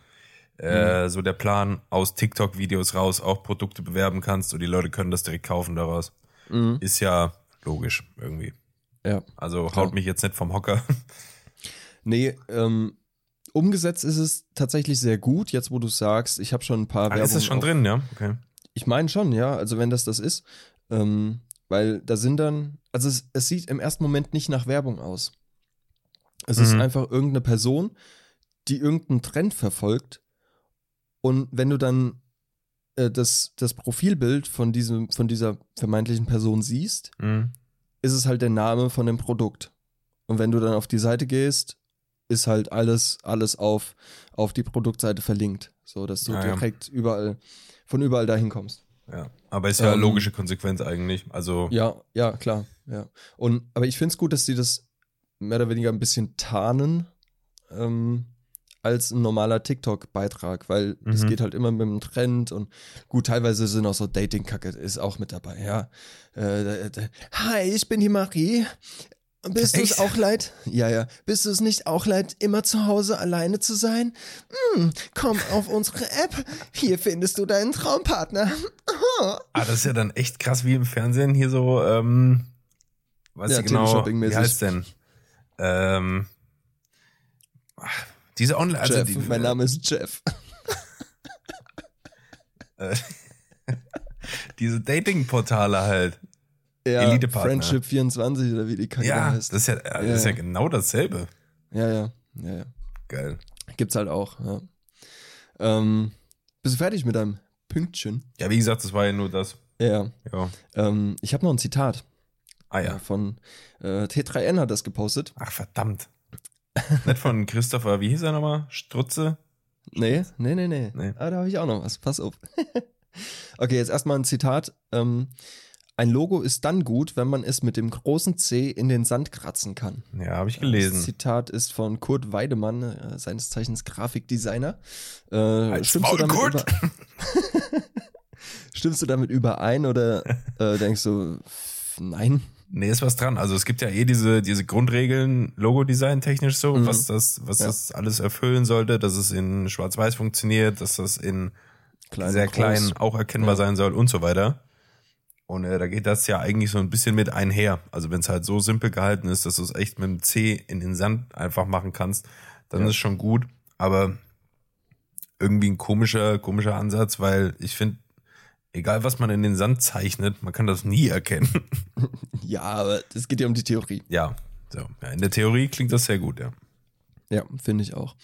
äh, so der Plan aus TikTok-Videos raus auch Produkte bewerben kannst und die Leute können das direkt kaufen daraus. Mhm. Ist ja logisch irgendwie. Ja. Also haut mich jetzt nicht vom Hocker. Nee, ähm, umgesetzt ist es tatsächlich sehr gut, jetzt wo du sagst, ich habe schon ein paar Ah, ist es schon auch- drin, ja? Okay. Ich meine schon, ja. Also wenn das das ist, ähm, weil da sind dann, also es, es sieht im ersten Moment nicht nach Werbung aus. Es ist Mhm. einfach irgendeine Person, die irgendeinen Trend verfolgt. Und wenn du dann äh, das, das Profilbild von, diesem, von dieser vermeintlichen Person siehst, Mhm. Ist es halt der Name von dem Produkt. Und wenn du dann auf die Seite gehst, ist halt alles, alles auf, auf die Produktseite verlinkt. So, dass du Ah, ja. direkt überall, von überall dahin kommst. Ja. Aber ist ja Ähm, logische Konsequenz eigentlich. Also Ja, ja, klar, ja. Und, aber ich finde es gut, dass sie das mehr oder weniger ein bisschen tarnen, ähm, als ein normaler TikTok-Beitrag, weil es Mhm. geht halt immer mit dem Trend und gut, teilweise sind auch so Dating-Kacke, ist auch mit dabei, ja. Äh, Hi, ich bin die Marie. Bist du es auch leid? Ja, ja. Bist du es nicht auch leid, immer zu Hause alleine zu sein? Hm, komm auf unsere App. Hier findest du deinen Traumpartner. Ah, das ist ja dann echt krass wie im Fernsehen hier so, ähm, weiß Ja, ich genau, wie heißt denn? Ähm, ach, diese Online, also Jeff, die, mein Name ist Jeff. Äh, Diese Dating-Portale halt. Ja, Elite-Partner. Friendship 24 oder wie die Kacke Ja, heißt. das ist ja, das ist ja Ja. genau dasselbe. ja, ja, ja, ja. Geil. Gibt's halt auch, ja. Ähm, bist du fertig mit deinem Pünktchen? Ja, wie gesagt, das war ja nur das. Ja. Ja. Ähm, ich habe noch ein Zitat Ah äh, ja. von äh, T3N hat das gepostet. Ach, verdammt. Nicht von Christopher, wie hieß er nochmal? Strutze? Nee, nee, nee, nee. Nee. Ah, da habe ich auch noch was. Pass auf. okay, jetzt erstmal ein Zitat. Ähm, ein Logo ist dann gut, wenn man es mit dem großen C in den Sand kratzen kann. Ja, habe ich Das gelesen. Zitat ist von Kurt Weidemann, äh, seines Zeichens Grafikdesigner. Äh, stimmst, du damit über stimmst du damit überein oder äh, denkst du, nein? Nee, ist was dran. Also es gibt ja eh diese, diese Grundregeln, Logodesign technisch so, Mhm. was das, was Ja. das alles erfüllen sollte, dass es in Schwarz-Weiß funktioniert, dass das in Klein, sehr klein auch erkennbar Ja. sein soll und so weiter. Und äh, da geht das ja eigentlich so ein bisschen mit einher. Also wenn es halt so simpel gehalten ist, dass du es echt mit dem C in den Sand einfach machen kannst, dann Ja. ist schon gut. Aber irgendwie ein komischer, komischer Ansatz, weil ich finde, egal was man in den Sand zeichnet, man kann das nie erkennen. Ja, aber es geht ja um die Theorie. ja, so. Ja, in der Theorie klingt das sehr gut, ja. Ja, finde ich auch.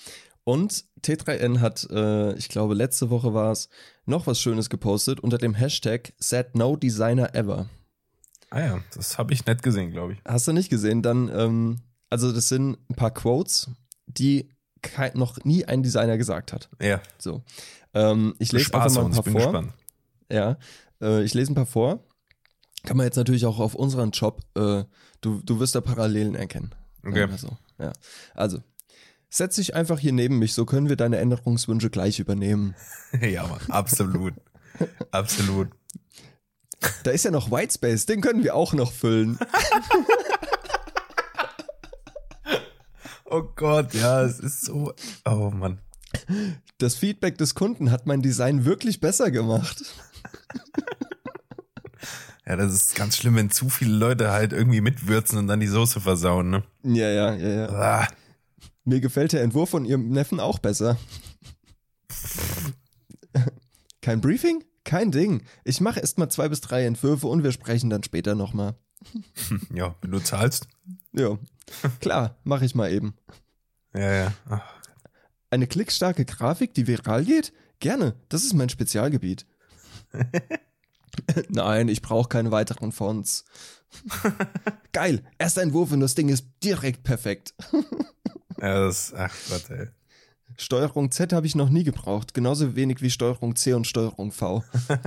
Und T3N hat, äh, ich glaube, letzte Woche war es, noch was Schönes gepostet unter dem Hashtag Said No Designer Ever. Ah ja, das habe ich nett gesehen, glaube ich. Hast du nicht gesehen? Dann, ähm, also das sind ein paar Quotes, die noch nie ein Designer gesagt hat. Ja, So. Ähm, ich lese Spaß einfach mal ein ich paar bin vor. gespannt. Ja, äh, ich lese ein paar vor. Kann man jetzt natürlich auch auf unseren Job, äh, du, du wirst da Parallelen erkennen. Okay. wir So. Ja. Also, setz dich einfach hier neben mich, so können wir deine Änderungswünsche gleich übernehmen. ja, Mann, absolut. absolut. Da ist ja noch Whitespace, den können wir auch noch füllen. Oh Gott, ja, es ist so. Oh Mann. Das Feedback des Kunden hat mein Design wirklich besser gemacht. Ja, das ist ganz schlimm, wenn zu viele Leute halt irgendwie mitwürzen und dann die Soße versauen, ne? Ja, ja, ja, ja. Ah, Mir gefällt der Entwurf von ihrem Neffen auch besser. Kein Briefing? Kein Ding. Ich mache erst mal zwei bis drei Entwürfe und wir sprechen dann später nochmal. ja, wenn du zahlst. Ja, klar, mache ich mal eben. Ja, ja. Ach, Eine klickstarke Grafik, die viral geht? Gerne, das ist mein Spezialgebiet. Nein, ich brauche keine weiteren Fonts. Geil, erster Entwurf und das Ding ist direkt perfekt. ja, das, ach Gott, ey. Steuerung Z habe ich noch nie gebraucht, genauso wenig wie Steuerung C und Steuerung V.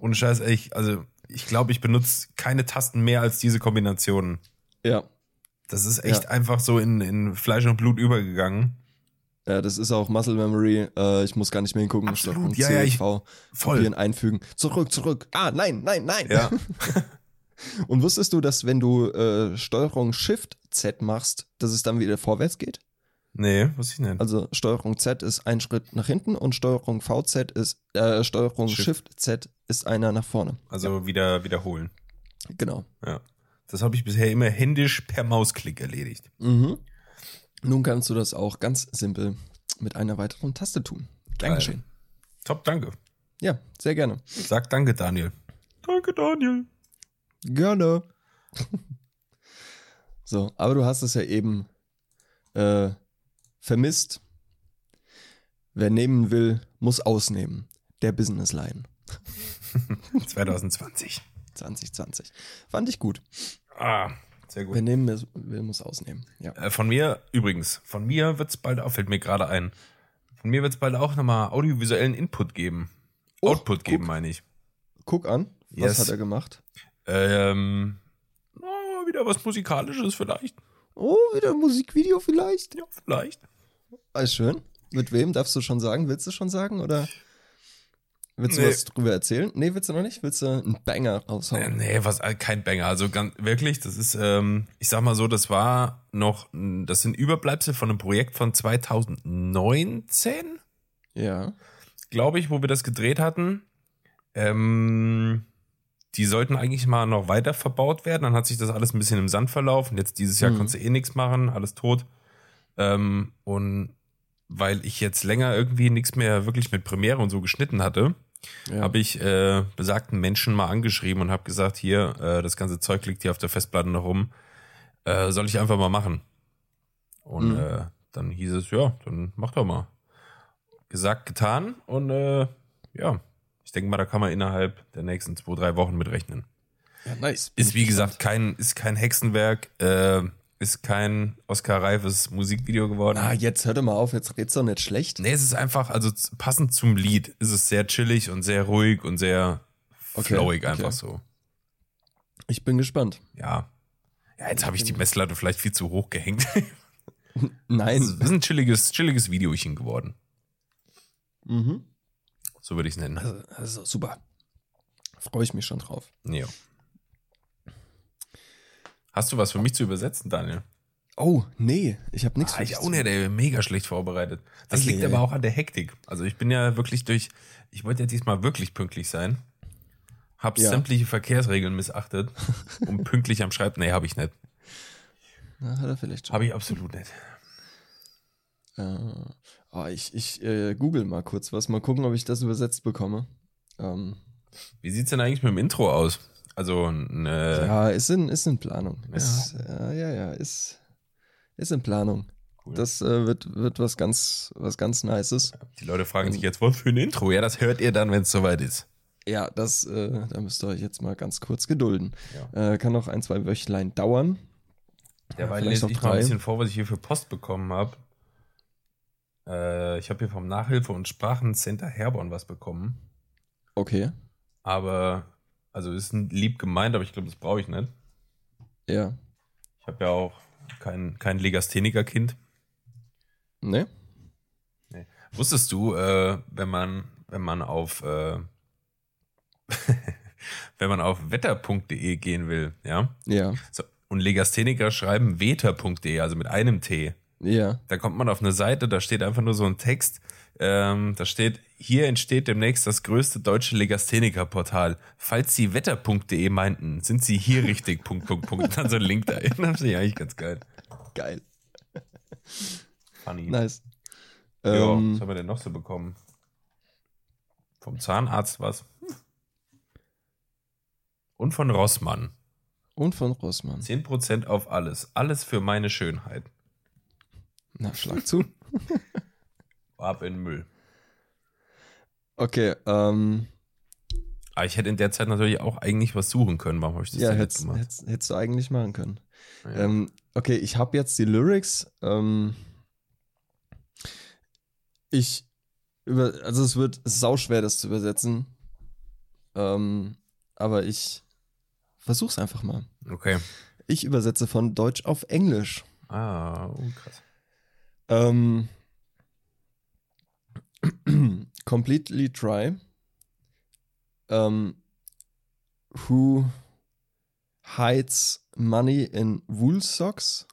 Ohne Scheiß, ich, also ich glaube, ich benutze keine Tasten mehr als diese Kombinationen. Ja, Das ist echt Ja. einfach so in, in Fleisch und Blut übergegangen. Ja, das ist auch Muscle Memory. Äh, ich muss gar nicht mehr hingucken. Absolut, ja, C ja, und ich- V. Voll. Einfügen. Zurück, zurück. Ah, nein, nein, nein. Ja. Und wusstest du, dass wenn du äh, Steuerung Shift Z machst, dass es dann wieder vorwärts geht? Nee, was ich nicht. Also Steuerung Z ist ein Schritt nach hinten und Steuerung VZ ist äh, Steuerung Shift. Shift. Z ist einer nach vorne. Also wieder wiederholen. Genau. Ja. Das habe ich bisher immer händisch per Mausklick erledigt. Mhm. Nun kannst du das auch ganz simpel mit einer weiteren Taste tun. Gern Geil. geschehen. Top, danke. Ja, sehr gerne. Sag danke, Daniel. Danke, Daniel. Gerne. so, aber du hast es ja eben äh, vermisst. Wer nehmen will, muss ausnehmen. Der Business Line 2020. 2020. Fand ich gut. Ah, sehr gut. nehmen will, will, muss ausnehmen. Ja. Äh, von mir, übrigens, von mir wird es bald auch, fällt mir gerade ein, von mir wird es bald auch nochmal audiovisuellen Input geben. Oh, Output geben, guck. meine ich. Guck an, was Yes. hat er gemacht? Ähm, oh, wieder was Musikalisches vielleicht. Oh, wieder ein Musikvideo vielleicht? Ja, vielleicht. Ah, schön. Mit wem darfst du schon sagen? Willst du schon sagen oder willst du Nee. was drüber erzählen? Nee, willst du noch nicht? Willst du einen Banger raushauen? nee, was, äh, kein Banger. Also ganz, wirklich, das ist, ähm, ich sag mal so, das war noch, das sind Überbleibsel von einem Projekt von 2019, Ja. glaube ich, wo wir das gedreht hatten. Ähm, die sollten eigentlich mal noch weiter verbaut werden. Dann hat sich das alles ein bisschen im Sand verlaufen. Jetzt dieses Jahr Mhm. konntest du eh nichts machen, alles tot. Ähm, und weil ich jetzt länger irgendwie nichts mehr wirklich mit Premiere und so geschnitten hatte, Ja. habe ich äh, besagten Menschen mal angeschrieben und habe gesagt, hier, äh, das ganze Zeug liegt hier auf der Festplatte noch rum. Äh, soll ich einfach mal machen? Und Mhm. äh, dann hieß es, ja, dann mach doch mal. Gesagt, getan und äh, ja, ich denke mal, da kann man innerhalb der nächsten zwei, drei Wochen mitrechnen. ja, nice. Ist wie gesagt kein, ist kein Hexenwerk, äh, ist kein Oscar-reifes Musikvideo geworden. Ah, jetzt hör doch mal auf, jetzt red's doch nicht schlecht. Nee, es ist einfach, also passend zum Lied ist es sehr chillig und sehr ruhig und sehr Okay, flowig okay. einfach so. Ich bin gespannt. Ja. Ja, jetzt habe ich die Messlatte vielleicht viel zu hoch gehängt. Es Nein. ist ein chilliges, chilliges Videochen geworden. Mhm. So würde ich es nennen. Also, also super. Freue ich mich schon drauf. Ja. Hast du was für mich zu übersetzen, Daniel? Oh, nee, ich habe nichts Ah, für ich dich auch zu- nicht, ey, mega schlecht vorbereitet. Das liegt aber auch an der Hektik. Also ich bin ja wirklich durch, ich wollte ja diesmal wirklich pünktlich sein. Hab Ja. sämtliche Verkehrsregeln missachtet, um pünktlich am Schreibtisch. Nee, habe ich nicht. Na, hat er vielleicht schon. Habe ich absolut nicht. Äh, oh, ich ich äh, google mal kurz was, mal gucken, ob ich das übersetzt bekomme. Ähm, Wie sieht's denn eigentlich mit dem Intro aus? Also, ne, ja, ist in, ist in Planung. Ja. Ist, äh, ja, ja, ist, ist in Planung. Cool. Das äh, wird, wird was ganz, was ganz Nices. die Leute fragen sich jetzt, was für ein Intro? Ja, das hört ihr dann, wenn es soweit ist. Ja, das, äh, da müsst ihr euch jetzt mal ganz kurz gedulden. Äh, kann noch ein, zwei Wöchlein dauern. Derweil vielleicht lese ich mal ein drei. bisschen vor, was ich hier für Post bekommen habe. Äh, ich habe hier vom Nachhilfe- und Sprachencenter Herborn was bekommen. Okay. Aber, also ist ein lieb gemeint, aber ich glaube, das brauche ich nicht. Ja. Ich habe ja auch kein, kein Legastheniker-Kind. Ne? Wusstest du, äh, wenn man, wenn man auf, äh, wenn man auf wetter.de gehen will, ja, Ja. so, und Legastheniker schreiben weter.de, also mit einem T, Ja. da kommt man auf eine Seite, da steht einfach nur so ein Text, ähm, da steht, hier entsteht demnächst das größte deutsche Legastheniker-Portal. Falls Sie wetter.de meinten, sind Sie hier richtig, Punkt, Punkt, Punkt. Dann so ein Link da. Das finde ich eigentlich ganz geil. Geil. Funny. Nice. Ja, Ähm, was haben wir denn noch so bekommen? Vom Zahnarzt was? Und von Rossmann. und von Rossmann. 10% auf alles. Alles für meine Schönheit. Na, schlag zu. Ab in den Müll. Okay, ähm, Aber ich hätte in der Zeit natürlich auch eigentlich was suchen können. Warum habe ich das ja, hättest, gemacht? hättest, hättest du eigentlich machen können. Ja. Ähm, okay, ich habe jetzt die Lyrics. Ähm, ich über, also es wird sauschwer, das zu übersetzen. Ähm, aber ich versuch's einfach mal. Okay. Ich übersetze von Deutsch auf Englisch. Ah, oh, krass. Ähm, completely dry. Ähm, who hides money in wool socks?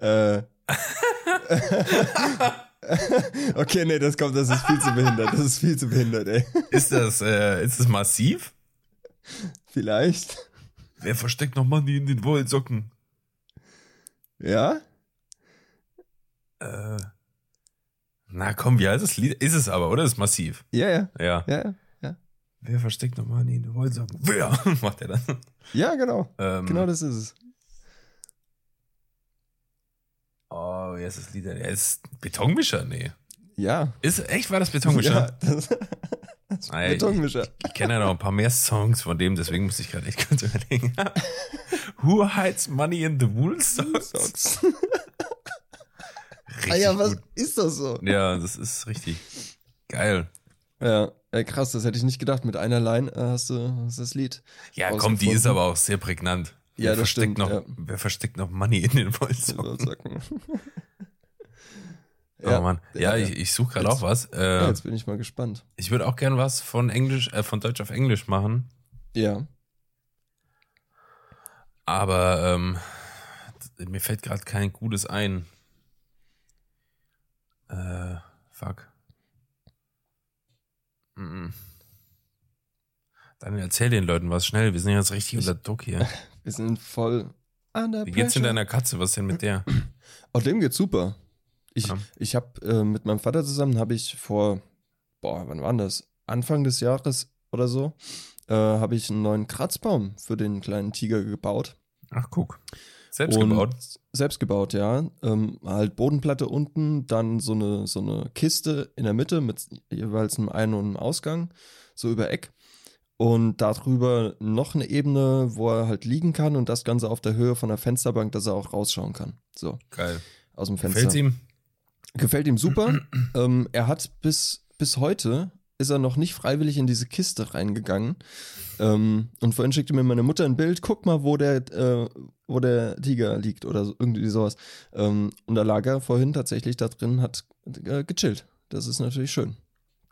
äh. okay, nee, das kommt, das ist viel zu behindert. Das ist viel zu behindert, ey. Ist das, äh, ist das massiv? Vielleicht. Wer versteckt noch Money in den Wollsocken? Ja? Äh, na komm, wie heißt das Lied? Ist es aber, oder? Ist massiv. Ja, ja, Ja. ja, ja. Wer versteckt noch Money in den Wollsocken? Wer? Macht er dann. Ja, genau. Ähm, Genau das ist es. Oh, wie heißt das Lied denn? Er ist Betonmischer? Nee. Ja. Ist, echt, war das Betonmischer? Ja, das, das Ah, ich- Betonmischer. Ich kenne ja noch ein paar mehr Songs von dem, deswegen muss ich gerade echt kurz überlegen. Who hides money in the wool socks? Richtig ah ja, was gut. ist das so? Ja, das ist richtig geil. Ja, äh, krass, das hätte ich nicht gedacht. Mit einer Line äh, hast, du, hast du das Lied. Ja, komm, die ist aber auch sehr prägnant. Ja, wer das versteckt stimmt, noch, ja. Wer versteckt noch Money in den Wollsocken? Socken. Oh Mann. Ja, ich, ich suche gerade auch was. ja, Äh, jetzt bin ich mal gespannt. ich würde auch gern was von Englisch, äh, von Deutsch auf Englisch machen. Ja. Aber ähm, mir fällt gerade kein gutes ein. Äh, fuck. Mm. Dann erzähl den Leuten was schnell. Wir sind jetzt richtig Ich- unter Druck hier. Wir sind voll under Wie geht's denn deiner Katze? Was ist denn mit der? Oh, dem geht's super. Ich, Ja. ich habe äh, mit meinem Vater zusammen, habe ich vor, boah, wann war das? Anfang des Jahres oder so, äh, habe ich einen neuen Kratzbaum für den kleinen Tiger gebaut. Ach, guck. Selbst Und- gebaut. Selbst gebaut, ja. Ähm, halt Bodenplatte unten, dann so eine, so eine Kiste in der Mitte mit jeweils einem Ein- und einem Ausgang, so über Eck. Und darüber noch eine Ebene, wo er halt liegen kann und das Ganze auf der Höhe von der Fensterbank, dass er auch rausschauen kann. So, Geil. aus dem Fenster. Gefällt's ihm? Gefällt ihm super. ähm, er hat bis, bis heute ist er noch nicht freiwillig in diese Kiste reingegangen. Ähm, und vorhin schickte mir meine Mutter ein Bild, guck mal, wo der, äh, wo der Tiger liegt oder so, irgendwie sowas. Ähm, und da lag er vorhin tatsächlich da drin, hat äh, gechillt. Das ist natürlich schön.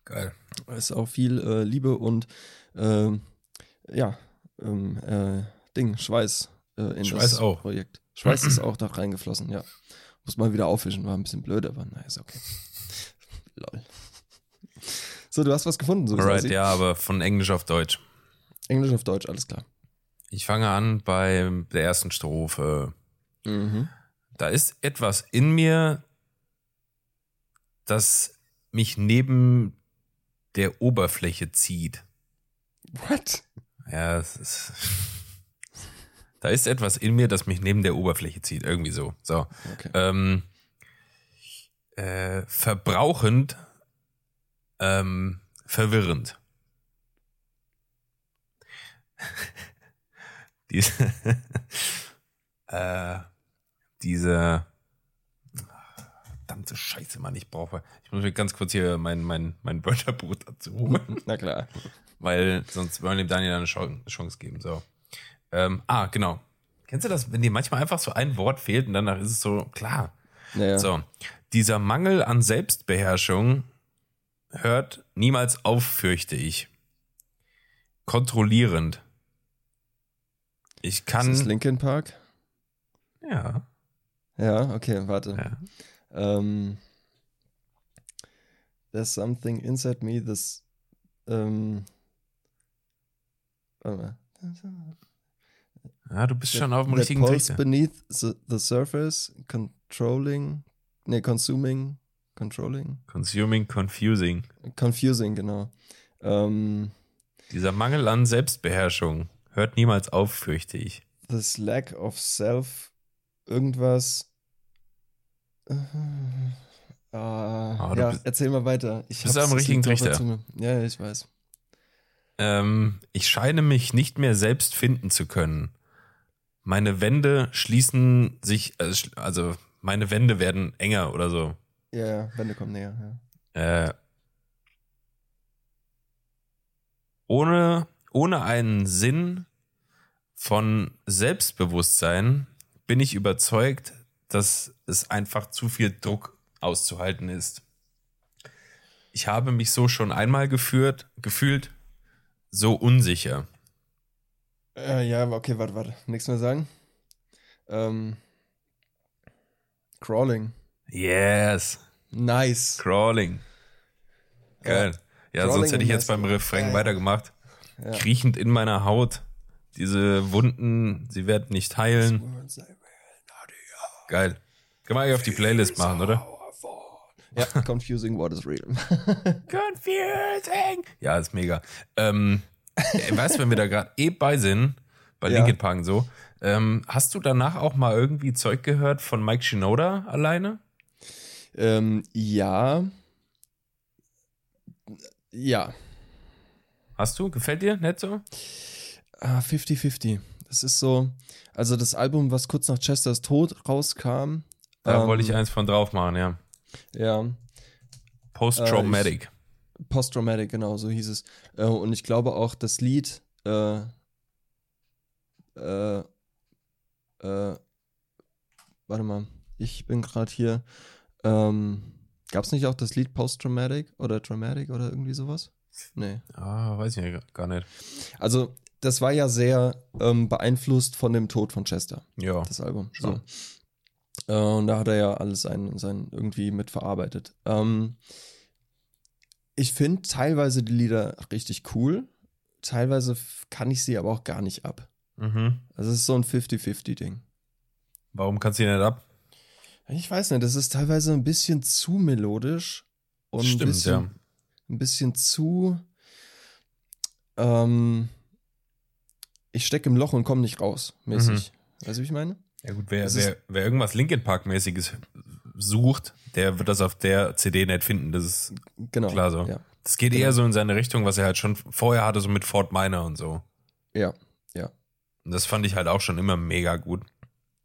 Geil. Ist auch viel äh, Liebe und ähm, ja, ähm, äh, Ding, Schweiß äh, in Schweiß das auch. Projekt. Schweiß ist auch da reingeflossen, ja. Muss mal wieder aufwischen, war ein bisschen blöd, aber naja, ist okay. Lol. So, du hast was gefunden, so Alright, ja, aber von Englisch auf Deutsch. Englisch auf Deutsch, alles klar. Ich fange an bei der ersten Strophe. Mhm. Da ist etwas in mir, das mich neben der Oberfläche zieht. What? Ja, es ist. Da ist etwas in mir, das mich neben der Oberfläche zieht. Irgendwie so. So. Okay. Ähm, äh, verbrauchend, ähm, verwirrend. diese, äh, diese, verdammte Scheiße, Mann, ich brauche, ich muss mir ganz kurz hier mein, mein, mein Wörterbuch dazu holen Na klar. weil sonst wollen wir dem Daniel eine Chance geben. So. Ähm, ah, genau. Kennst du das, wenn dir manchmal einfach so ein Wort fehlt und danach ist es so klar. Naja. So, dieser Mangel an Selbstbeherrschung hört niemals auf, fürchte ich. Kontrollierend. Ich Ist das kann. Linkin Park? Ja. Ja, okay, warte. ja. Ähm, there's something inside me this. Ähm, warte mal. ja, du bist schon auf dem richtigen Trichter. beneath the, the surface, controlling, nee, consuming, controlling, Consuming, confusing. confusing, genau. Ähm, Dieser Mangel an Selbstbeherrschung hört niemals auf, fürchte ich. this lack of self, irgendwas. Äh, du ja, bist- erzähl mal weiter. Ich bist am richtigen Trichter. Ja, ich weiß. Ähm, ich scheine mich nicht mehr selbst finden zu können. Meine Wände schließen sich, äh, also meine Wände werden enger oder so. Ja, ja, Wände kommen näher. Ja. Äh, ohne, ohne einen Sinn von Selbstbewusstsein bin ich überzeugt, dass es einfach zu viel Druck auszuhalten ist. Ich habe mich so schon einmal geführt, gefühlt, so unsicher. Äh, ja, okay, warte, warte. Nichts mehr sagen. Ähm, Crawling. Yes, Nice. crawling. Geil. Ja, Crawling sonst hätte ich jetzt beim. Refrain Ja, ja. weitergemacht. Ja. Kriechend in meiner Haut. Diese Wunden, sie werden nicht heilen. Geil. Kann man eigentlich auf die Playlist machen, oder? Ja, confusing what is real. Confusing. Ja, ist mega. Ähm, äh, weißt du, wenn wir da gerade eh bei sind, bei Ja. Linkin Park so, ähm, hast du danach auch mal irgendwie Zeug gehört von Mike Shinoda alleine? Ähm, ja. Ja. Hast du? Gefällt dir? Nicht so? Ah, 50-50. Das ist so, also das Album, was kurz nach Chesters Tod rauskam. Da ähm, wollte ich eins von drauf machen, ja. Ja, Post-Traumatic. Post-Traumatic, genau, so hieß es. Äh, und ich glaube auch, das Lied, äh, äh, äh, warte mal, ich bin gerade hier. Ähm, Gab es nicht auch das Lied Post-Traumatic oder Traumatic oder irgendwie sowas? Nee. ah, weiß ich ja gar nicht. Also, das war ja sehr ähm, beeinflusst von dem Tod von Chester, Ja. das Album. So. Äh, und da hat er ja alles sein, sein irgendwie mitverarbeitet. Ähm, ich finde teilweise die Lieder richtig cool. Teilweise kann ich sie aber auch gar nicht ab. Mhm. Also es ist so ein 50-50-Ding. Warum kannst du die nicht ab? Ich weiß nicht, das ist teilweise ein bisschen zu melodisch und ein Stimmt, bisschen, ja. ein bisschen zu. Ähm, ich stecke im Loch und komme nicht raus, mäßig. Weißt du, wie ich meine? Ja gut, wer, wer, wer irgendwas Linkin Park-mäßiges sucht, der wird das auf der CD nicht finden. Das ist Genau. klar so. Ja, Das geht Genau. eher so in seine Richtung, was er halt schon vorher hatte, so mit Fort Minor und so. ja, ja. Und das fand ich halt auch schon immer mega gut.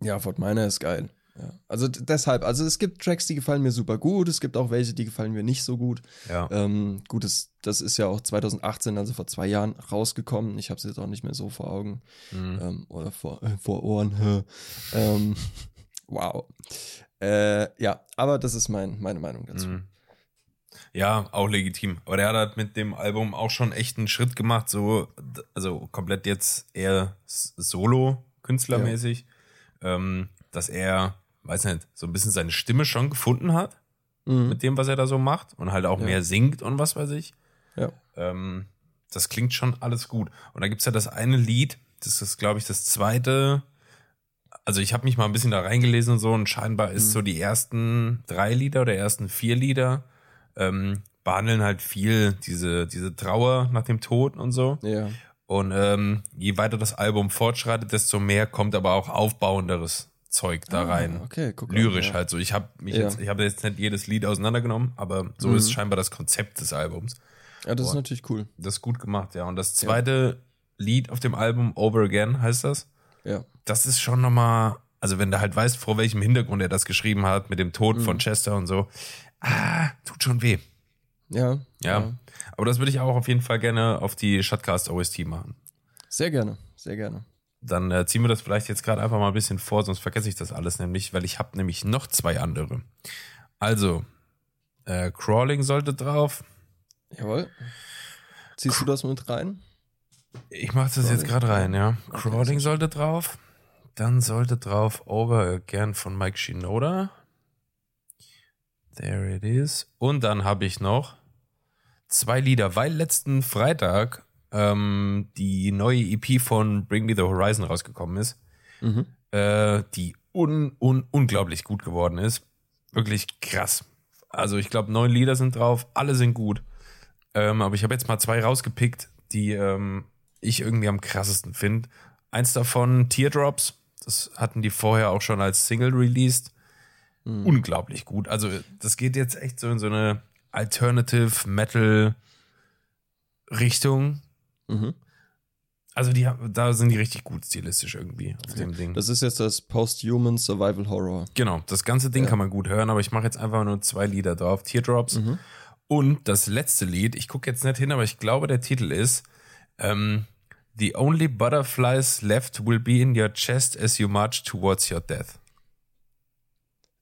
Ja, Fort Minor ist geil. Ja. Also deshalb, also es gibt Tracks, die gefallen mir super gut, es gibt auch welche, die gefallen mir nicht so gut. Ja. Ähm, gut, das, das ist ja auch 2018, also vor zwei Jahren, rausgekommen. Ich habe es jetzt auch nicht mehr so vor Augen Mhm. ähm, oder vor, äh, vor Ohren. ähm, wow. Äh, ja, aber das ist mein, meine Meinung dazu. Mhm. Ja, auch legitim. Aber der hat halt mit dem Album auch schon echt einen Schritt gemacht, so, also komplett jetzt eher s- solo, künstlermäßig, ähm, dass er, weiß nicht, so ein bisschen seine Stimme schon gefunden hat Mhm. mit dem, was er da so macht und halt auch Ja. mehr singt und was weiß ich. Ja. Ähm, das klingt schon alles gut. Und da gibt's ja das eine Lied, das ist, glaube ich, das zweite. Also ich habe mich mal ein bisschen da reingelesen und so und scheinbar ist Mhm. so die ersten drei Lieder oder ersten vier Lieder ähm, behandeln halt viel diese, diese Trauer nach dem Tod und so. Ja. Und ähm, je weiter das Album fortschreitet, desto mehr kommt aber auch aufbauenderes Zeug da rein. Ah, okay, guck Lyrisch ja. halt so. Ich habe mich Ja. jetzt, ich habe jetzt nicht jedes Lied auseinandergenommen, aber so Mhm. ist scheinbar das Konzept des Albums. Ja, das ist Boah. natürlich cool. Das ist gut gemacht, ja. Und das zweite Lied auf dem Album, Over Again, heißt das. Ja. Das ist schon nochmal, also wenn du halt weißt, vor welchem Hintergrund er das geschrieben hat, mit dem Tod Mhm. von Chester und so, ah, tut schon weh. Ja. Ja. Aber das würde ich auch auf jeden Fall gerne auf die Shotcast OST machen. Sehr gerne, sehr gerne. Dann äh, ziehen wir das vielleicht jetzt gerade einfach mal ein bisschen vor, sonst vergesse ich das alles nämlich, weil ich habe nämlich noch zwei andere. Also, äh, Crawling sollte drauf. Jawohl. Ziehst du das mit rein? Ich mache das jetzt Crawling? gerade rein, ja. Okay, Crawling sollte drauf. Dann sollte drauf Over Again von Mike Shinoda. There it is. Und dann habe ich noch zwei Lieder, weil letzten Freitag ähm, die neue EP von Bring Me the Horizon rausgekommen ist, Mhm. äh, die un, un, unglaublich gut geworden ist. Wirklich krass. Also ich glaube, neun Lieder sind drauf, alle sind gut. Ähm, aber ich habe jetzt mal zwei rausgepickt, die ähm, ich irgendwie am krassesten finde. Eins davon, Teardrops. Das hatten die vorher auch schon als Single released. Unglaublich gut. Also das geht jetzt echt so in so eine Alternative Metal Richtung. Mhm. Also die, da sind die richtig gut stilistisch irgendwie auf dem Ding. Das ist jetzt das Post-Human Survival Horror. Genau, das ganze Ding Ja. kann man gut hören, aber ich mache jetzt einfach nur zwei Lieder drauf. Teardrops. Mhm. Und das letzte Lied, ich gucke jetzt nicht hin, aber ich glaube, der Titel ist ähm, The only butterflies left will be in your chest as you march towards your death.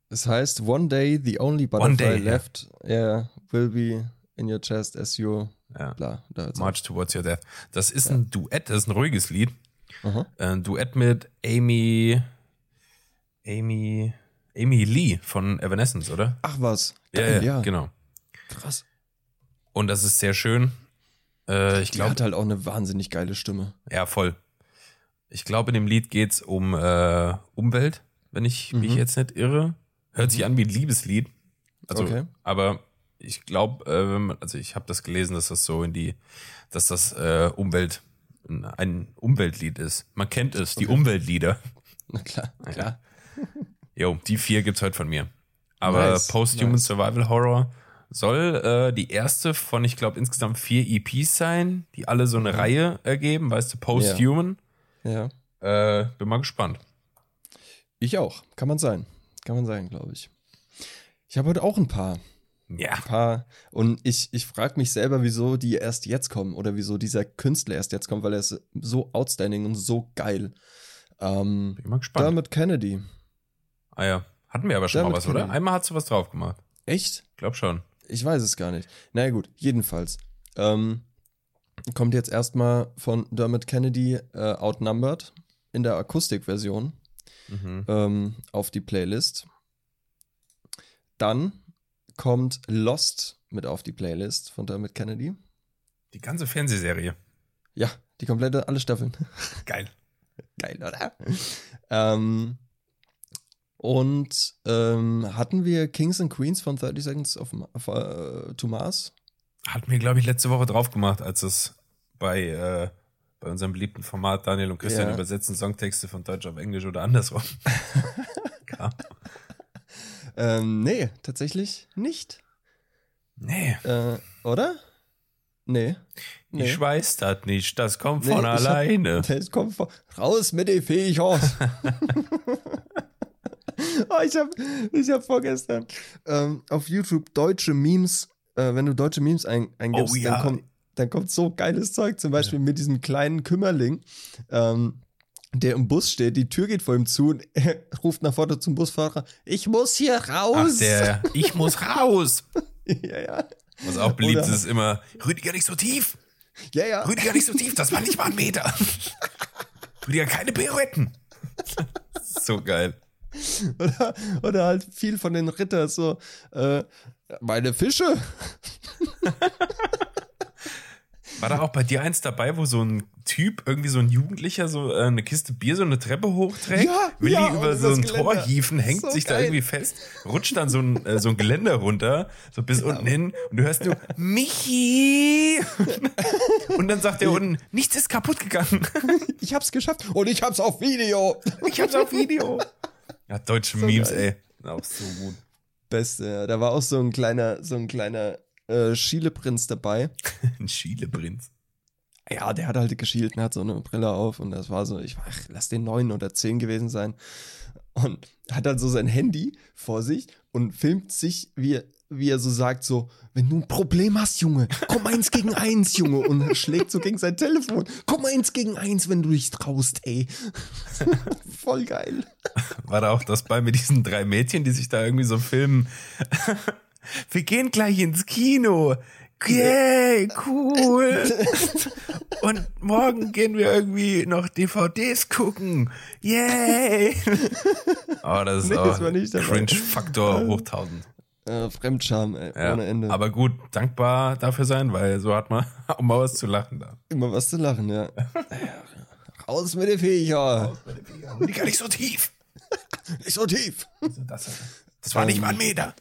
Das heißt, one day the only butterfly day, left yeah, will be in your chest as you Ja. auf. March towards your death. Das ist ein Duett, das ist ein ruhiges Lied. Aha. Ein Duett mit Amy, Amy, Amy Lee von Evanescence, oder? Ach was. Ja, Geil, ja, genau. Krass. Und das ist sehr schön. Äh, ich Die glaube, hat halt auch eine wahnsinnig geile Stimme. Ja, voll. Ich glaube, in dem Lied geht's um äh, Umwelt, wenn ich mich Mhm. jetzt nicht irre. Hört sich an wie ein Liebeslied. Also, Okay. aber ich glaube, äh, also ich habe das gelesen, dass das so in die, dass das äh, Umwelt ein Umweltlied ist. Man kennt es, die Okay. Umweltlieder. Na klar, klar. Jo, die vier gibt's heute von mir. Aber Nice, Post-Human nice. Survival Horror soll äh, die erste von, ich glaube, insgesamt vier EPs sein, die alle so eine Mhm. Reihe ergeben, weißt du, Post-Human. Ja. Äh, bin mal gespannt. Ich auch. Kann man sein. Kann man sein, glaube ich. Ich habe heute auch ein paar. Ja. Ein paar. Und ich, ich frage mich selber, wieso die erst jetzt kommen oder wieso dieser Künstler erst jetzt kommt, weil er ist so outstanding und so geil. Ähm, Bin mal gespannt. Dermot Kennedy. ah ja. Hatten wir aber schon Dermot mal was, oder? Kennedy. Einmal hast du was drauf gemacht. Echt? Glaub schon. Ich weiß es gar nicht. Naja, gut, jedenfalls. Ähm, kommt jetzt erstmal von Dermot Kennedy äh, Outnumbered in der Akustikversion Mhm. ähm, auf die Playlist. Dann kommt Lost mit auf die Playlist von Dermot Kennedy. Die ganze Fernsehserie. Ja, die komplette, alle Staffeln. Geil. Geil, oder? ähm, Und ähm, hatten wir Kings and Queens von 30 Seconds of, of, uh, to Mars? Hat mir, glaube ich, letzte Woche drauf gemacht, als es bei, äh, bei unserem beliebten Format Daniel und Christian Ja. übersetzen Songtexte von Deutsch auf Englisch oder andersrum. ja. Ähm, nee, tatsächlich nicht. Nee, Äh, oder? Nee. Nee. schweißt das nicht, das kommt Nee, von ich hab- alleine. Das kommt von, raus mit den Viechers. oh, ich habe ich hab vorgestern ähm, auf YouTube deutsche Memes, äh, wenn du deutsche Memes ein, eingibst, Oh ja. dann, kommt, dann kommt so geiles Zeug. Zum Beispiel mit diesem kleinen Kümmerling, ähm, der im Bus steht, die Tür geht vor ihm zu und er ruft nach vorne zum Busfahrer, ich muss hier Ach, raus. der, ich muss raus. ja, ja. Was auch beliebt Oder- ist, ist immer, Rüdiger nicht so tief. Ja, ja. Rüdiger nicht so tief, das war nicht mal ein Meter. Rüdiger, keine Pirouetten. so geil. Oder, oder halt viel von den Rittern so, äh, meine Fische. War da auch bei dir eins dabei, wo so ein Typ, irgendwie so ein Jugendlicher, so äh, eine Kiste Bier so eine Treppe hochträgt? Ja, will ja, die über so ein Geländer. Tor hieven, hängt So sich da geil. irgendwie fest, rutscht dann so ein, äh, so ein Geländer runter, so bis unten hin und du hörst nur, Michi! und dann sagt der unten, nichts ist kaputt gegangen. Ich hab's geschafft und ich hab's auf Video. ich hab's auf Video. Ja, deutsche So Memes, geil. ey. Auch so gut. Beste, ja. Da war auch so ein kleiner, so ein kleiner äh, Schiele-Prinz dabei. Ein Schiele-Prinz. Ja, der hat halt geschielt und hat so eine Brille auf und das war so, ich war, ach, lass den neun oder zehn gewesen sein. Und hat dann so sein Handy vor sich und filmt sich, wie er, wie er so sagt, so, wenn du ein Problem hast, Junge, komm eins gegen eins, Junge. Und schlägt so gegen sein Telefon. Komm eins gegen eins, wenn du dich traust, ey. Voll geil. War da auch das bei mit diesen drei Mädchen, die sich da irgendwie so filmen? Wir gehen gleich ins Kino. Yay, cool. Und morgen gehen wir irgendwie noch DVDs gucken. Yay. Oh, das ist Nee, auch. Cringe-Faktor hoch 1000. Äh, Fremdscham, ey, Ja, ohne Ende. Aber gut, dankbar dafür sein, weil so hat man auch mal was zu lachen da. Immer was zu lachen, ja. Raus mit den Viecher. Nicht so tief. Nicht so tief. Das, das war nicht mal ein Meter.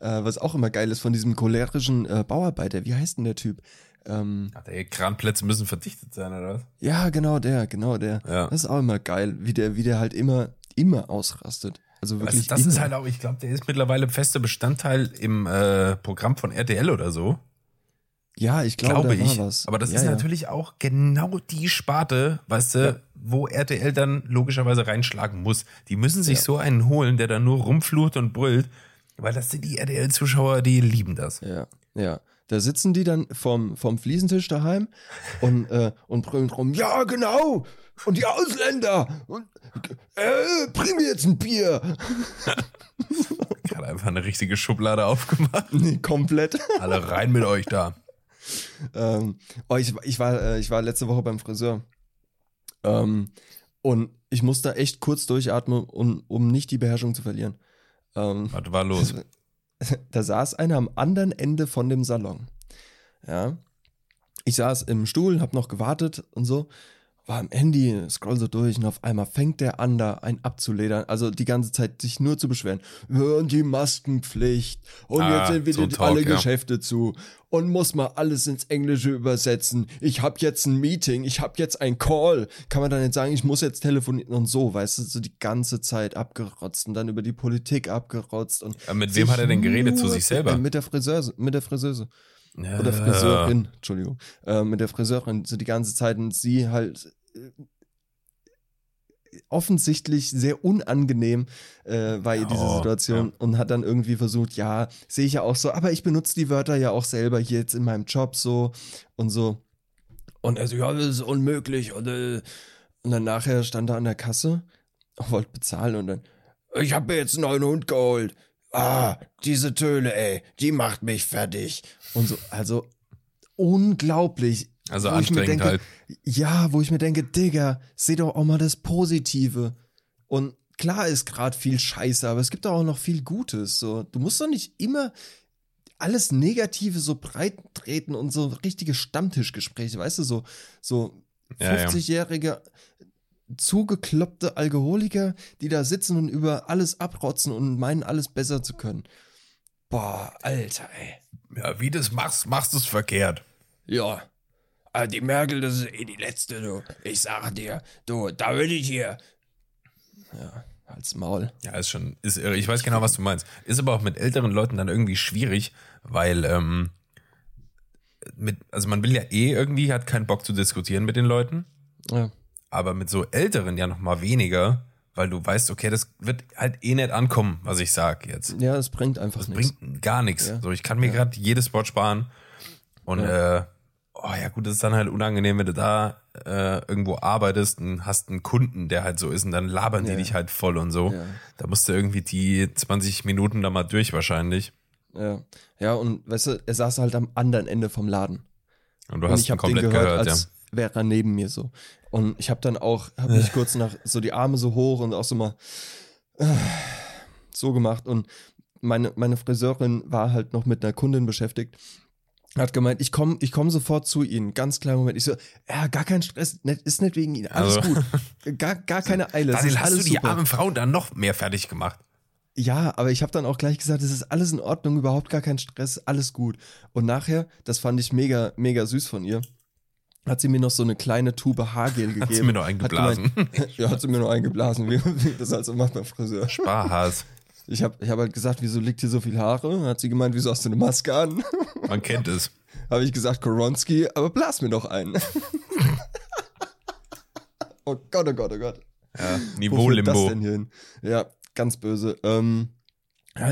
Äh, was auch immer geil ist von diesem cholerischen äh, Bauarbeiter. Wie heißt denn der Typ? Ähm, Ach, die Kranplätze müssen verdichtet sein, oder was? ja, genau der, genau der. Ja. Das ist auch immer geil, wie der, wie der halt immer, immer ausrastet. Also wirklich. du, das immer. ist halt auch, ich glaube, der ist mittlerweile fester Bestandteil im äh, Programm von RTL oder so. ja, ich glaube, Glaube ich. Aber das ja, ist ja. natürlich auch genau die Sparte, weißt du, Ja. wo RTL dann logischerweise reinschlagen muss. Die müssen sich so einen holen, der dann nur rumflucht und brüllt, weil das sind die RTL-Zuschauer, die lieben das. Ja, ja. Da sitzen die dann vom, vom Fliesentisch daheim und, äh, und brüllen rum, ja, genau! Und die Ausländer! Und, äh, bring mir jetzt ein Bier! Gerade einfach eine richtige Schublade aufgemacht. Nee, komplett. Alle rein mit euch da. ähm, oh, ich, ich, war, äh, ich war letzte Woche beim Friseur. Ähm, und ich musste echt kurz durchatmen, um, um nicht die Beherrschung zu verlieren. Ähm, Was war los? da saß einer am anderen Ende von dem Salon. Ja. Ich saß im Stuhl, hab noch gewartet und so, war am Handy, scroll so durch und auf einmal fängt der an, da ein abzuledern. Also die ganze Zeit sich nur zu beschweren. Und die Maskenpflicht. Und Ah, jetzt sind wieder so Talk, alle ja. Geschäfte zu. Und muss mal alles ins Englische übersetzen. Ich hab jetzt ein Meeting, ich hab jetzt ein Call. Kann man dann jetzt sagen, ich muss jetzt telefonieren und so, weißt du, so die ganze Zeit abgerotzt und dann über die Politik abgerotzt und Ja, mit wem hat er denn geredet? Zu sich selber? Mit der Friseuse, mit der Friseuse. Oder Ja. Friseurin, Entschuldigung. Äh, mit der Friseurin so die ganze Zeit und sie halt offensichtlich sehr unangenehm äh, war ihr diese Oh, Situation und hat dann irgendwie versucht, ja, sehe ich ja auch so, aber ich benutze die Wörter ja auch selber hier jetzt in meinem Job so und so. Und er so, ja, das ist unmöglich. Und, äh, und dann nachher stand er an der Kasse, wollte bezahlen und dann, ich habe mir jetzt einen neuen Hund geholt. Ah, diese Töne, ey, die macht mich fertig. Und so, also unglaublich. Also Wo anstrengend denke, halt. Ja, wo ich mir denke, Digga, seh doch auch mal das Positive. Und klar ist gerade viel Scheiße, aber es gibt auch noch viel Gutes. So, du musst doch nicht immer alles Negative so breit treten und so richtige Stammtischgespräche, weißt du, so, so Ja, ja. 50-jährige zugekloppte Alkoholiker, die da sitzen und über alles abrotzen und meinen, alles besser zu können. Boah, Alter, ey. Ja, wie du es machst, machst du es verkehrt. Ja. Aber die Merkel, das ist eh die letzte, du. Ich sag dir, du, da will ich hier. Ja, als Maul. Ja, ist schon, ist irre. Ich weiß genau, was du meinst. Ist aber auch mit älteren Leuten dann irgendwie schwierig, weil, ähm, mit, also man will ja eh irgendwie, hat keinen Bock zu diskutieren mit den Leuten. Ja. Aber mit so Älteren ja noch mal weniger, weil du weißt, okay, das wird halt eh nicht ankommen, was ich sag jetzt. Ja, es bringt einfach nichts. bringt gar nichts. Ja. So, ich kann mir gerade jedes Wort sparen. Und äh, oh ja, gut, das ist dann halt unangenehm, wenn du da äh, irgendwo arbeitest und hast einen Kunden, der halt so ist und dann labern die Ja. dich halt voll und so. Ja. Da musst du irgendwie die 20 Minuten da mal durch wahrscheinlich. Ja. ja, und weißt du, er saß halt am anderen Ende vom Laden. Und du und hast ich ihn komplett gehört, gehört, als ja. wäre er neben mir so. Und ich habe dann auch, habe mich kurz nach so die Arme so hoch und auch so mal äh, so gemacht. Und meine, meine Friseurin war halt noch mit einer Kundin beschäftigt. Hat gemeint, ich komme ich komm sofort zu Ihnen. Ganz kleinen Moment. Ich so, ja, gar kein Stress, nicht, ist nicht wegen Ihnen. Alles Also- gut. Gar, gar keine Eile. Daniel, hast alles du die super. armen Frauen dann noch mehr fertig gemacht? Ja, aber ich habe dann auch gleich gesagt, es ist alles in Ordnung, überhaupt gar kein Stress, alles gut. Und nachher, das fand ich mega, mega süß von ihr, hat sie mir noch so eine kleine Tube Haargel gegeben. Hat sie mir noch eingeblasen. Hat gemeint, ja, hat sie mir noch eingeblasen, wie, wie das halt so macht beim Friseur. Spaß. Ich habe ich hab halt gesagt, wieso liegt hier so viel Haare? Hat sie gemeint, wieso hast du eine Maske an? Man kennt es. habe ich gesagt, Koronski, aber blas mir doch ein. oh Gott, oh Gott, oh Gott. Ja, Niveau-Limbo. denn hier hin? Ja, ganz böse. Ähm,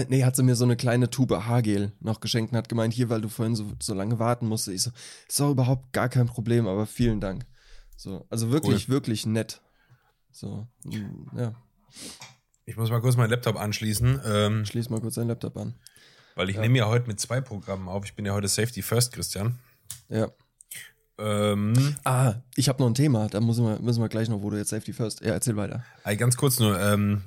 nee, hat sie mir so eine kleine Tube Haargel noch geschenkt und hat gemeint, hier, weil du vorhin so, so lange warten musstest. Ich so, ist auch überhaupt gar kein Problem, aber vielen Dank. So, also wirklich, wirklich nett. So, ja, Ich muss mal kurz meinen Laptop anschließen, ähm, schließ mal kurz deinen Laptop an. weil ich nehme ja heute mit zwei Programmen auf. Ich bin ja heute Safety First, Christian. Ja. Ähm, Ah, ich habe noch ein Thema, da müssen wir, müssen wir gleich noch, wo du jetzt Safety First. Ja, erzähl weiter. ganz kurz nur, ähm,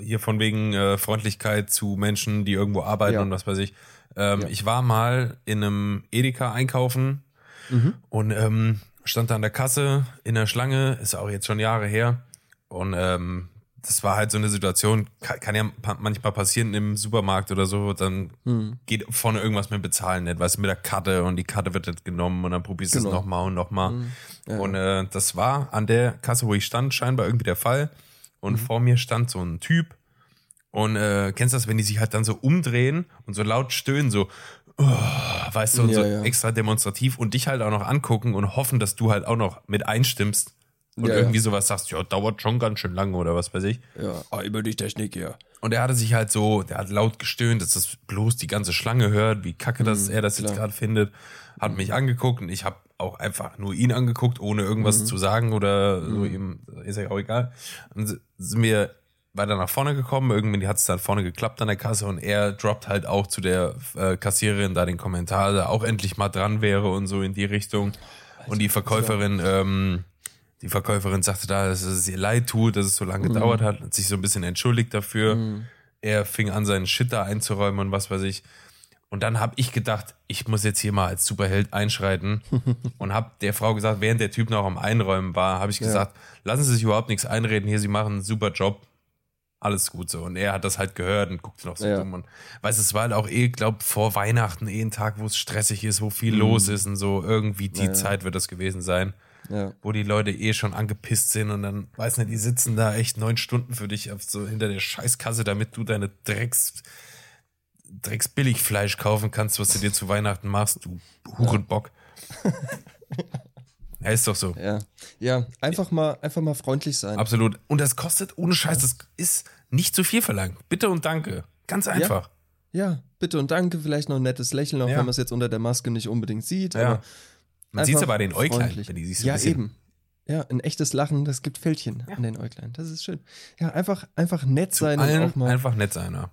hier von wegen äh, Freundlichkeit zu Menschen, die irgendwo arbeiten Ja. und was weiß ich. Ähm, Ja. Ich war mal in einem Edeka einkaufen Mhm. und ähm, stand da an der Kasse in der Schlange, ist auch jetzt schon Jahre her. Und ähm, das war halt so eine Situation, kann, kann ja manchmal passieren im Supermarkt oder so, dann Hm. geht vorne irgendwas mit Bezahlen nicht, weißt du, mit der Karte und die Karte wird nicht genommen und dann probierst du Genau. es nochmal und nochmal. Hm. Ja. Und äh, das war an der Kasse, wo ich stand, scheinbar irgendwie der Fall. Und Mhm. vor mir stand so ein Typ. Und äh, kennst du das, wenn die sich halt dann so umdrehen und so laut stöhnen, so, oh, weißt du, und Ja, so ja. extra demonstrativ und dich halt auch noch angucken und hoffen, dass du halt auch noch mit einstimmst und Ja, irgendwie ja. sowas sagst, ja, dauert schon ganz schön lange oder was weiß ich. Ja, ah, über die Technik, ja. Und er hatte sich halt so, der hat laut gestöhnt, dass das bloß die ganze Schlange hört, wie kacke das er das jetzt Mhm, klar. gerade findet. Hat mich angeguckt und ich habe auch einfach nur ihn angeguckt, ohne irgendwas Mhm. zu sagen oder so ihm, ist ja auch egal. Und sind wir weiter nach vorne gekommen, irgendwie hat es dann vorne geklappt an der Kasse und er droppt halt auch zu der äh, Kassiererin da den Kommentar, da auch endlich mal dran wäre und so in die Richtung. Und die Verkäuferin, ähm, die Verkäuferin sagte da, dass es ihr leid tut, dass es so lange gedauert hat, hat sich so ein bisschen entschuldigt dafür. Er fing an, seinen Shit da einzuräumen und was weiß ich. Und dann habe ich gedacht, ich muss jetzt hier mal als Superheld einschreiten und habe der Frau gesagt, während der Typ noch am Einräumen war, habe ich gesagt, lassen Sie sich überhaupt nichts einreden, hier, Sie machen einen super Job. Alles gut so. Und er hat das halt gehört und guckte noch so Ja. dumm. Und weißt du, es war halt auch eh, glaub, vor Weihnachten eh ein Tag, wo es stressig ist, wo viel los ist und so. Irgendwie die Mhm. Ja, ja. Zeit wird das gewesen sein Ja. wo die Leute eh schon angepisst sind und dann, weiß nicht, die sitzen da echt neun Stunden für dich auf so hinter der Scheißkasse, damit du deine Drecks, Drecks Billigfleisch kaufen kannst, was du dir zu Weihnachten machst, du Hurenbock. Ja, ist doch so. Ja. Ja, einfach mal, einfach mal freundlich sein. Absolut. Und das kostet ohne Scheiß, das ist nicht zu viel verlangt. Bitte und danke. Ganz einfach. Ja, bitte und danke, vielleicht noch ein nettes Lächeln, auch Ja. wenn man es jetzt unter der Maske nicht unbedingt sieht. Ja. Aber Man sieht es ja bei den Äuglein, freundlich. wenn die sich so Ja, bisschen- eben. Ja, ein echtes Lachen, das gibt Fältchen an den Äuglein. Das ist schön. Ja, einfach, einfach nett Zu sein und allen auch mal, einfach nett sein. Ja.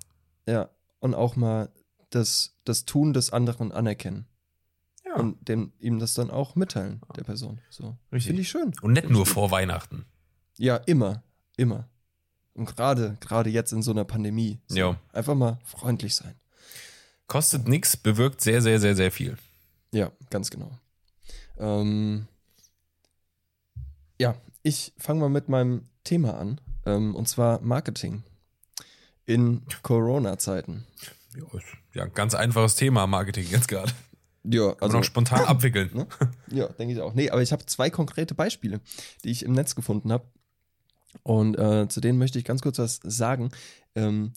ja, und auch mal das, das Tun des anderen anerkennen. Ja. Und dem, ihm das dann auch mitteilen, der Person. So. Richtig. Finde ich schön. Und nicht nur vor Weihnachten. Ja, immer. Immer. Und gerade, gerade jetzt in so einer Pandemie. So. Ja. Einfach mal freundlich sein. Kostet nichts, bewirkt sehr, sehr, sehr, sehr viel. Ja, ganz genau. Ähm, ja, ich fange mal mit meinem Thema an, ähm, und zwar Marketing in Corona-Zeiten. Ja, ganz einfaches Thema, Marketing jetzt gerade. Ja, also auch spontan abwickeln. Ne? Ja, denke ich auch. Nee, aber ich habe zwei konkrete Beispiele, die ich im Netz gefunden habe. Und äh, zu denen möchte ich ganz kurz was sagen. Ähm,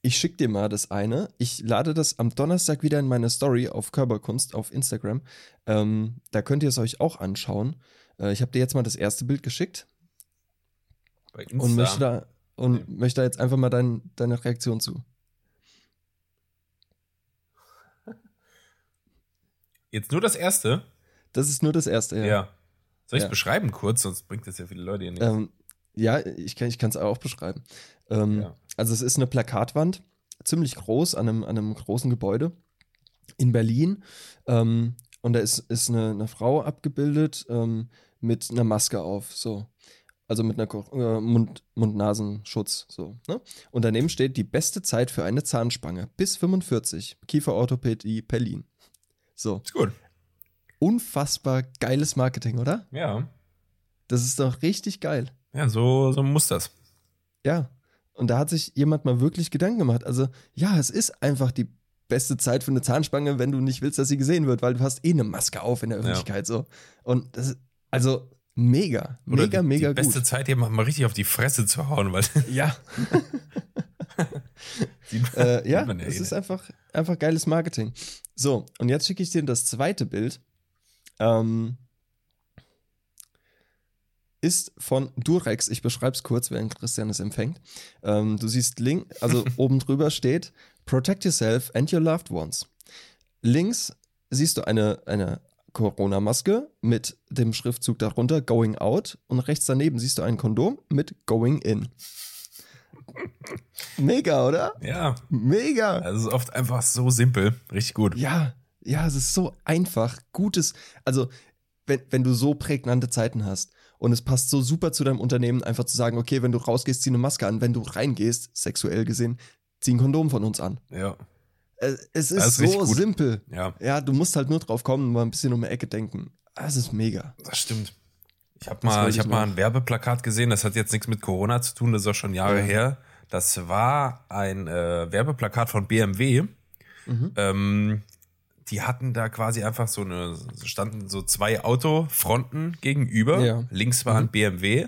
ich schicke dir mal das eine. Ich lade das am Donnerstag wieder in meine Story auf Körperkunst auf Instagram. Ähm, da könnt ihr es euch auch anschauen. Äh, ich habe dir jetzt mal das erste Bild geschickt Bei und möchte da, und möchte da jetzt einfach mal dein, deine Reaktion zu. Jetzt nur das erste? Das ist nur das erste, Ja. ja. Soll ich es Ja. beschreiben kurz? Sonst bringt das ja viele Leute hier nicht. Ähm, ja, ich kann es auch beschreiben. Ähm, Ja. Also es ist eine Plakatwand, ziemlich groß, an einem, an einem großen Gebäude in Berlin. Ähm, und da ist, ist eine, eine Frau abgebildet ähm, mit einer Maske auf, so. Also mit einer äh, Mund- Mund-Nasenschutz, so. Ne? Und daneben steht die beste Zeit für eine Zahnspange. Bis 45. Kieferorthopädie Berlin. So. Ist gut. Unfassbar geiles Marketing, oder? Ja. Das ist doch richtig geil. Ja, so, so muss das. Ja. Und da hat sich jemand mal wirklich Gedanken gemacht. Also, ja, es ist einfach die beste Zeit für eine Zahnspange, wenn du nicht willst, dass sie gesehen wird, weil du hast eh eine Maske auf in der Öffentlichkeit so. Und das ist, also mega, Oder mega, die, mega die beste gut. Zeit, jemandem mal richtig auf die Fresse zu hauen, weil Ja, sieht äh, ja, es jeder. ist einfach, einfach geiles Marketing. So, und jetzt schicke ich dir das zweite Bild. Ähm, ist von Durex. Ich beschreibe es kurz, während Christian es empfängt. Ähm, du siehst link, also oben drüber steht Protect yourself and your loved ones. Links siehst du eine, eine Corona-Maske mit dem Schriftzug darunter Going Out und rechts daneben siehst du ein Kondom mit Going In. Mega, oder? Ja, Mega. es ist oft einfach so simpel. Richtig gut. Ja, ja, es ist so einfach. Gutes, also wenn, wenn du so prägnante Zeiten hast und es passt so super zu deinem Unternehmen, einfach zu sagen, okay, wenn du rausgehst, zieh eine Maske an. Wenn du reingehst, sexuell gesehen, zieh ein Kondom von uns an. Ja, Äh, Es ist, so simpel. ja, Ja, du musst halt nur drauf kommen und mal ein bisschen um die Ecke denken. Es ist mega. das stimmt. Ich habe mal, ich hab mal ein Werbeplakat gesehen, das hat jetzt nichts mit Corona zu tun, das ist auch schon Jahre Ja. her. Das war ein äh, Werbeplakat von BMW. Mhm. Ähm, die hatten da quasi einfach so eine, standen so zwei Autofronten gegenüber. Ja. Links war ein Mhm. BMW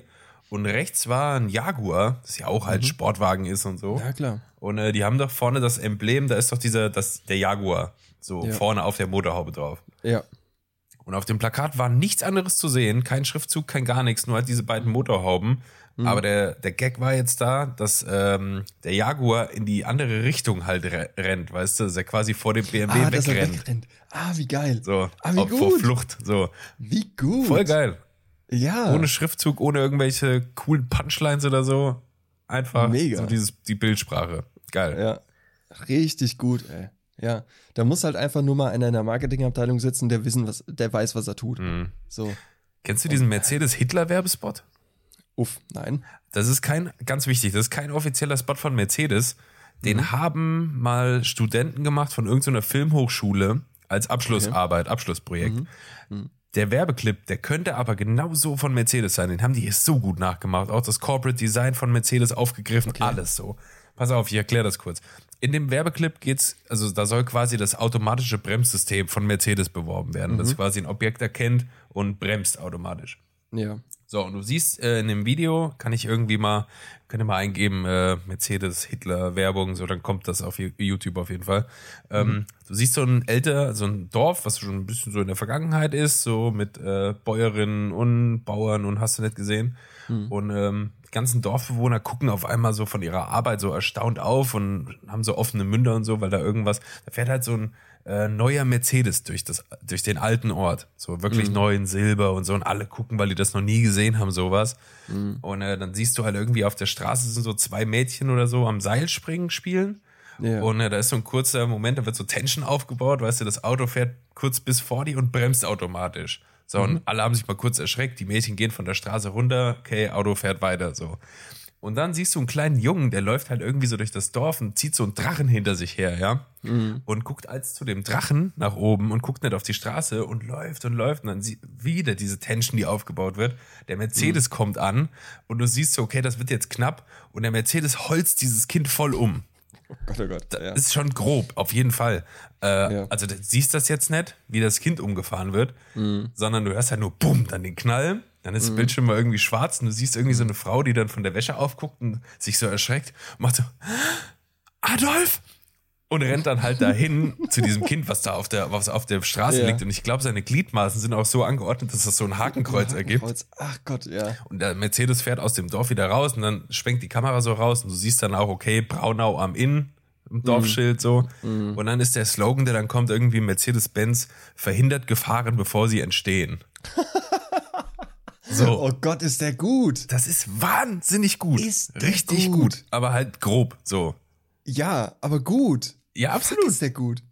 und rechts war ein Jaguar, das ja auch halt Sportwagen ist und so. Mhm. Ja, klar. Und äh, die haben doch vorne das Emblem, da ist doch dieser, das, der Jaguar, so Ja. vorne auf der Motorhaube drauf. Ja. Und auf dem Plakat war nichts anderes zu sehen, kein Schriftzug, kein gar nichts, nur halt diese beiden Motorhauben. Mhm. Aber der, der Gag war jetzt da, dass ähm, der Jaguar in die andere Richtung halt re rennt, weißt du, dass er quasi vor dem BMW Ah, dass er wegrennt. wegrennt. Ah, wie geil. So, Ah, wie auf, vor gut. Flucht. So. Wie gut. Voll geil. Ja. Ohne Schriftzug, ohne irgendwelche coolen Punchlines oder so. Einfach Mega. so dieses, die Bildsprache. Geil. Ja, richtig gut, ey. Ja, da muss halt einfach nur mal einer in der Marketingabteilung sitzen, der wissen, was, der weiß, was er tut. Mhm. So, Kennst du diesen Mercedes-Hitler-Werbespot? Uff, nein. Das ist kein, ganz wichtig, das ist kein offizieller Spot von Mercedes. Den Mhm. haben mal Studenten gemacht von irgendeiner Filmhochschule als Abschlussarbeit, Abschlussprojekt. Mhm. Der Werbeclip, der könnte aber genauso von Mercedes sein. Den haben die so gut nachgemacht. Auch das Corporate Design von Mercedes aufgegriffen, alles so. Pass auf, ich erkläre das kurz. In dem Werbeclip geht's, also da soll quasi das automatische Bremssystem von Mercedes beworben werden, Mhm. das quasi ein Objekt erkennt und bremst automatisch. Ja. So, und du siehst äh, in dem Video, kann ich irgendwie mal, könnt ihr mal eingeben, äh, Mercedes, Hitler, Werbung, so, dann kommt das auf YouTube auf jeden Fall. Ähm, Du siehst so ein älter, so ein Dorf, was schon ein bisschen so in der Vergangenheit ist, so mit äh, Bäuerinnen und Bauern und hast du nicht gesehen. Und ähm, die ganzen Dorfbewohner gucken auf einmal so von ihrer Arbeit so erstaunt auf und haben so offene Münder und so, weil da irgendwas, da fährt halt so ein äh, neuer Mercedes durch, das, durch den alten Ort. So wirklich neu in Silber und so. Und alle gucken, weil die das noch nie gesehen haben, sowas. Und äh, dann siehst du halt irgendwie auf der Straße sind so zwei Mädchen oder so am Seilspringen spielen. Ja. Und äh, da ist so ein kurzer Moment, da wird so Tension aufgebaut, weißt du, das Auto fährt kurz bis vor die und bremst automatisch. So, Mhm. und alle haben sich mal kurz erschreckt, die Mädchen gehen von der Straße runter, okay, Auto fährt weiter, so. Und dann siehst du einen kleinen Jungen, der läuft halt irgendwie so durch das Dorf und zieht so einen Drachen hinter sich her, ja. Und guckt als zu dem Drachen nach oben und guckt nicht auf die Straße und läuft und läuft. Und dann sieht wieder diese Tension, die aufgebaut wird. Der Mercedes kommt an und du siehst so, okay, das wird jetzt knapp. Und der Mercedes holzt dieses Kind voll um. Oh Gott, oh Gott. Das ja. ist schon grob, auf jeden Fall. Äh, Ja. Also du siehst das jetzt nicht, wie das Kind umgefahren wird, Mhm. sondern du hörst halt nur bumm, dann den Knall, dann ist das Bildschirm mal irgendwie schwarz und du siehst irgendwie so eine Frau, die dann von der Wäsche aufguckt und sich so erschreckt und macht so, Adolf! Und rennt dann halt dahin zu diesem Kind, was da auf der, was auf der Straße Ja. liegt. Und ich glaube, seine Gliedmaßen sind auch so angeordnet, dass das so ein Hakenkreuz ergibt. Kreuz. Ach Gott, ja. Und der Mercedes fährt aus dem Dorf wieder raus und dann schwenkt die Kamera so raus und du siehst dann auch, okay, Braunau am Inn, im Dorfschild so. Und dann ist der Slogan, der dann kommt, irgendwie Mercedes-Benz verhindert Gefahren, bevor sie entstehen. So. Oh Gott, ist der gut. Das ist wahnsinnig gut. Ist Richtig gut. gut. Aber halt grob. So. Ja, aber gut. Ja, absolut. Ist der gut.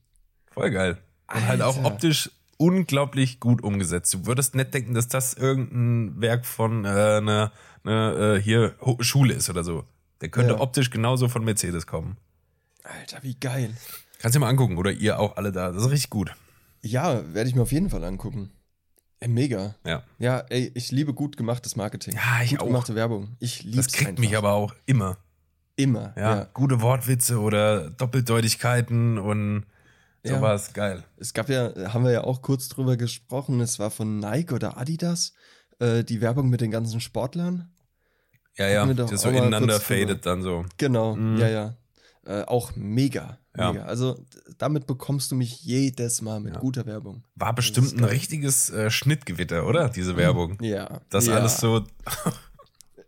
Voll geil. Und halt auch Alter. optisch unglaublich gut umgesetzt. Du würdest nicht denken, dass das irgendein Werk von äh, einer eine, äh, hier Schule ist oder so. Der könnte Ja. optisch genauso von Mercedes kommen. Alter, wie geil. Kannst du dir mal angucken oder ihr auch alle da. Das ist richtig gut. Ja, werde ich mir auf jeden Fall angucken. Mega. Ja. Ja, ey, ich liebe gut gemachtes Marketing. Ja, ich gut auch. gemachte Werbung. Ich liebe Das kriegt mich aber auch immer. immer. Ja. Ja. Gute Wortwitze oder Doppeldeutigkeiten und Ja. sowas. Geil. Es gab ja, haben wir ja auch kurz drüber gesprochen, es war von Nike oder Adidas, äh, die Werbung mit den ganzen Sportlern. Ja, ja. Das so ineinander fadet dann so. Genau, Mhm. ja, ja. Äh, auch mega, Ja. mega. Also damit bekommst du mich jedes Mal mit Ja. guter Werbung. War bestimmt ein richtiges äh, Schnittgewitter, oder? Diese Werbung. Ja. Das ja. alles so.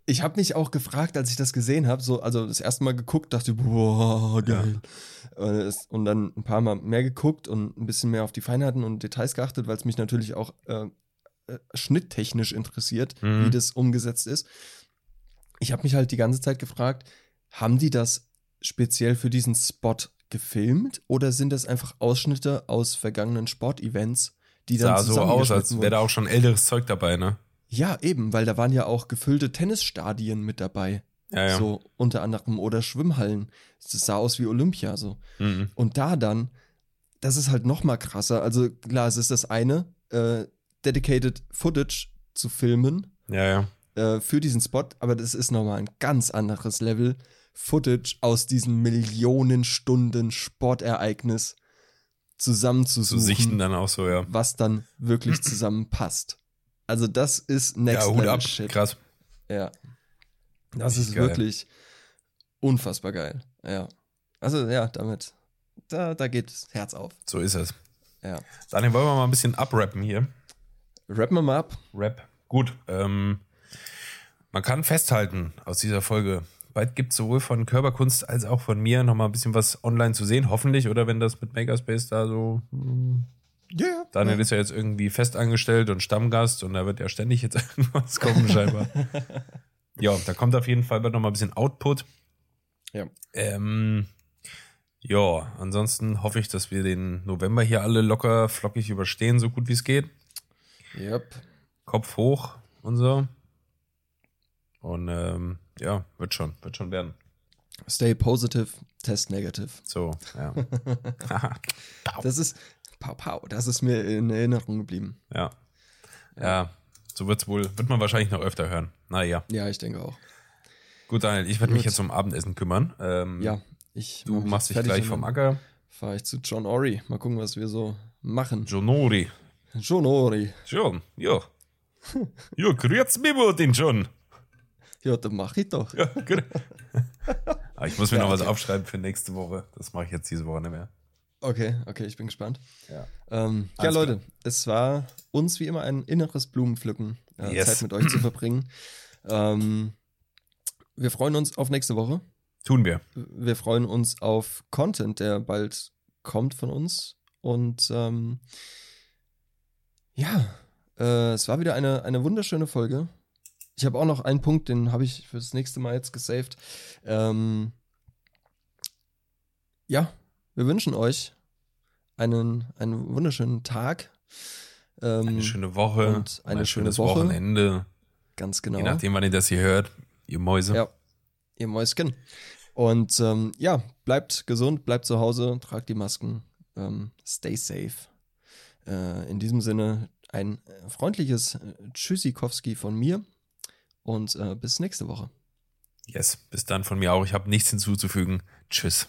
Ich habe mich auch gefragt, als ich das gesehen habe, so, also das erste Mal geguckt, dachte, boah, geil. Und dann ein paar Mal mehr geguckt und ein bisschen mehr auf die Feinheiten und Details geachtet, weil es mich natürlich auch äh, äh, schnitttechnisch interessiert, Mhm. wie das umgesetzt ist. Ich habe mich halt die ganze Zeit gefragt, haben die das speziell für diesen Spot gefilmt oder sind das einfach Ausschnitte aus vergangenen Sportevents, die dann Sah so aus, als wäre da auch schon älteres Zeug dabei, ne? Ja, eben, weil da waren ja auch gefüllte Tennisstadien mit dabei. Ja, ja. So unter anderem oder Schwimmhallen. Das sah aus wie Olympia so. Mhm. Und da dann, das ist halt noch mal krasser. Also klar, es ist das eine, äh, dedicated Footage zu filmen Ja, ja. äh, für diesen Spot, aber das ist noch mal ein ganz anderes Level. Footage aus diesem Millionen Stunden Sportereignis Zu zusammenzusuchen, sichten dann auch so, ja. was dann wirklich zusammenpasst. Also das ist next Ja, Hut level ab. shit. Krass. Ja. Das ist geil. wirklich unfassbar geil. Ja. Also ja, damit, da, da geht das Herz auf. So ist es. Ja. Daniel, wollen wir mal ein bisschen abrappen hier? Rappen wir mal ab. Rap. Gut. Ähm, man kann festhalten aus dieser Folge, bald gibt es sowohl von Körperkunst als auch von mir nochmal ein bisschen was online zu sehen, hoffentlich. Oder wenn das mit Makerspace da so. hm, Ja, ja. Daniel ist ja jetzt irgendwie festangestellt und Stammgast und da wird ja ständig jetzt irgendwas kommen, scheinbar. ja, da kommt auf jeden Fall bald nochmal ein bisschen Output. Ja. Ähm, ja, ansonsten hoffe ich, dass wir den November hier alle locker flockig überstehen, so gut wie es geht. Yep. Kopf hoch und so. Und ähm, ja, wird schon, wird schon werden. Stay positive, test negative. So, ja. Das ist, pow, pow, das ist mir in Erinnerung geblieben. ja. Ja, so wird's wohl, wird man wahrscheinlich noch öfter hören. Naja. Ja, ich denke auch. Gut, Daniel, ich werde mich jetzt um Abendessen kümmern. Ähm, Ja, ich Du mach machst dich gleich vom Acker. Fahre ich zu John Ori. Mal gucken, was wir so machen. Jonori. John Ori. John, ja. Ja, grüß mich den John. Ja, dann mach ich doch. Ja. Aber ich muss mir Ja, noch was okay. aufschreiben für nächste Woche. Das mache ich jetzt diese Woche nicht mehr. Okay, okay, ich bin gespannt. Ja. Ähm, ja, Leute, es war uns wie immer ein inneres Blumenpflücken, äh, Yes. Zeit mit euch zu verbringen. Ähm, wir freuen uns auf nächste Woche. Tun wir. Wir freuen uns auf Content, der bald kommt von uns. Und ähm, ja, äh, es war wieder eine, eine wunderschöne Folge. Ich habe auch noch einen Punkt, den habe ich fürs nächste Mal jetzt gesaved. Ähm, ja, wir wünschen euch einen, einen wunderschönen Tag. Ähm, Eine schöne Woche. und eine ein schöne schönes Woche. Wochenende. Ganz genau. Je nachdem, wann ihr das hier hört, ihr Mäuse. Ja. ihr Mäuschen. Und ähm, ja, bleibt gesund, bleibt zu Hause, tragt die Masken, ähm, stay safe. Äh, in diesem Sinne ein äh, freundliches äh, Tschüssikowski von mir und äh, bis nächste Woche. Yes, bis dann von mir auch. Ich habe nichts hinzuzufügen. Tschüss.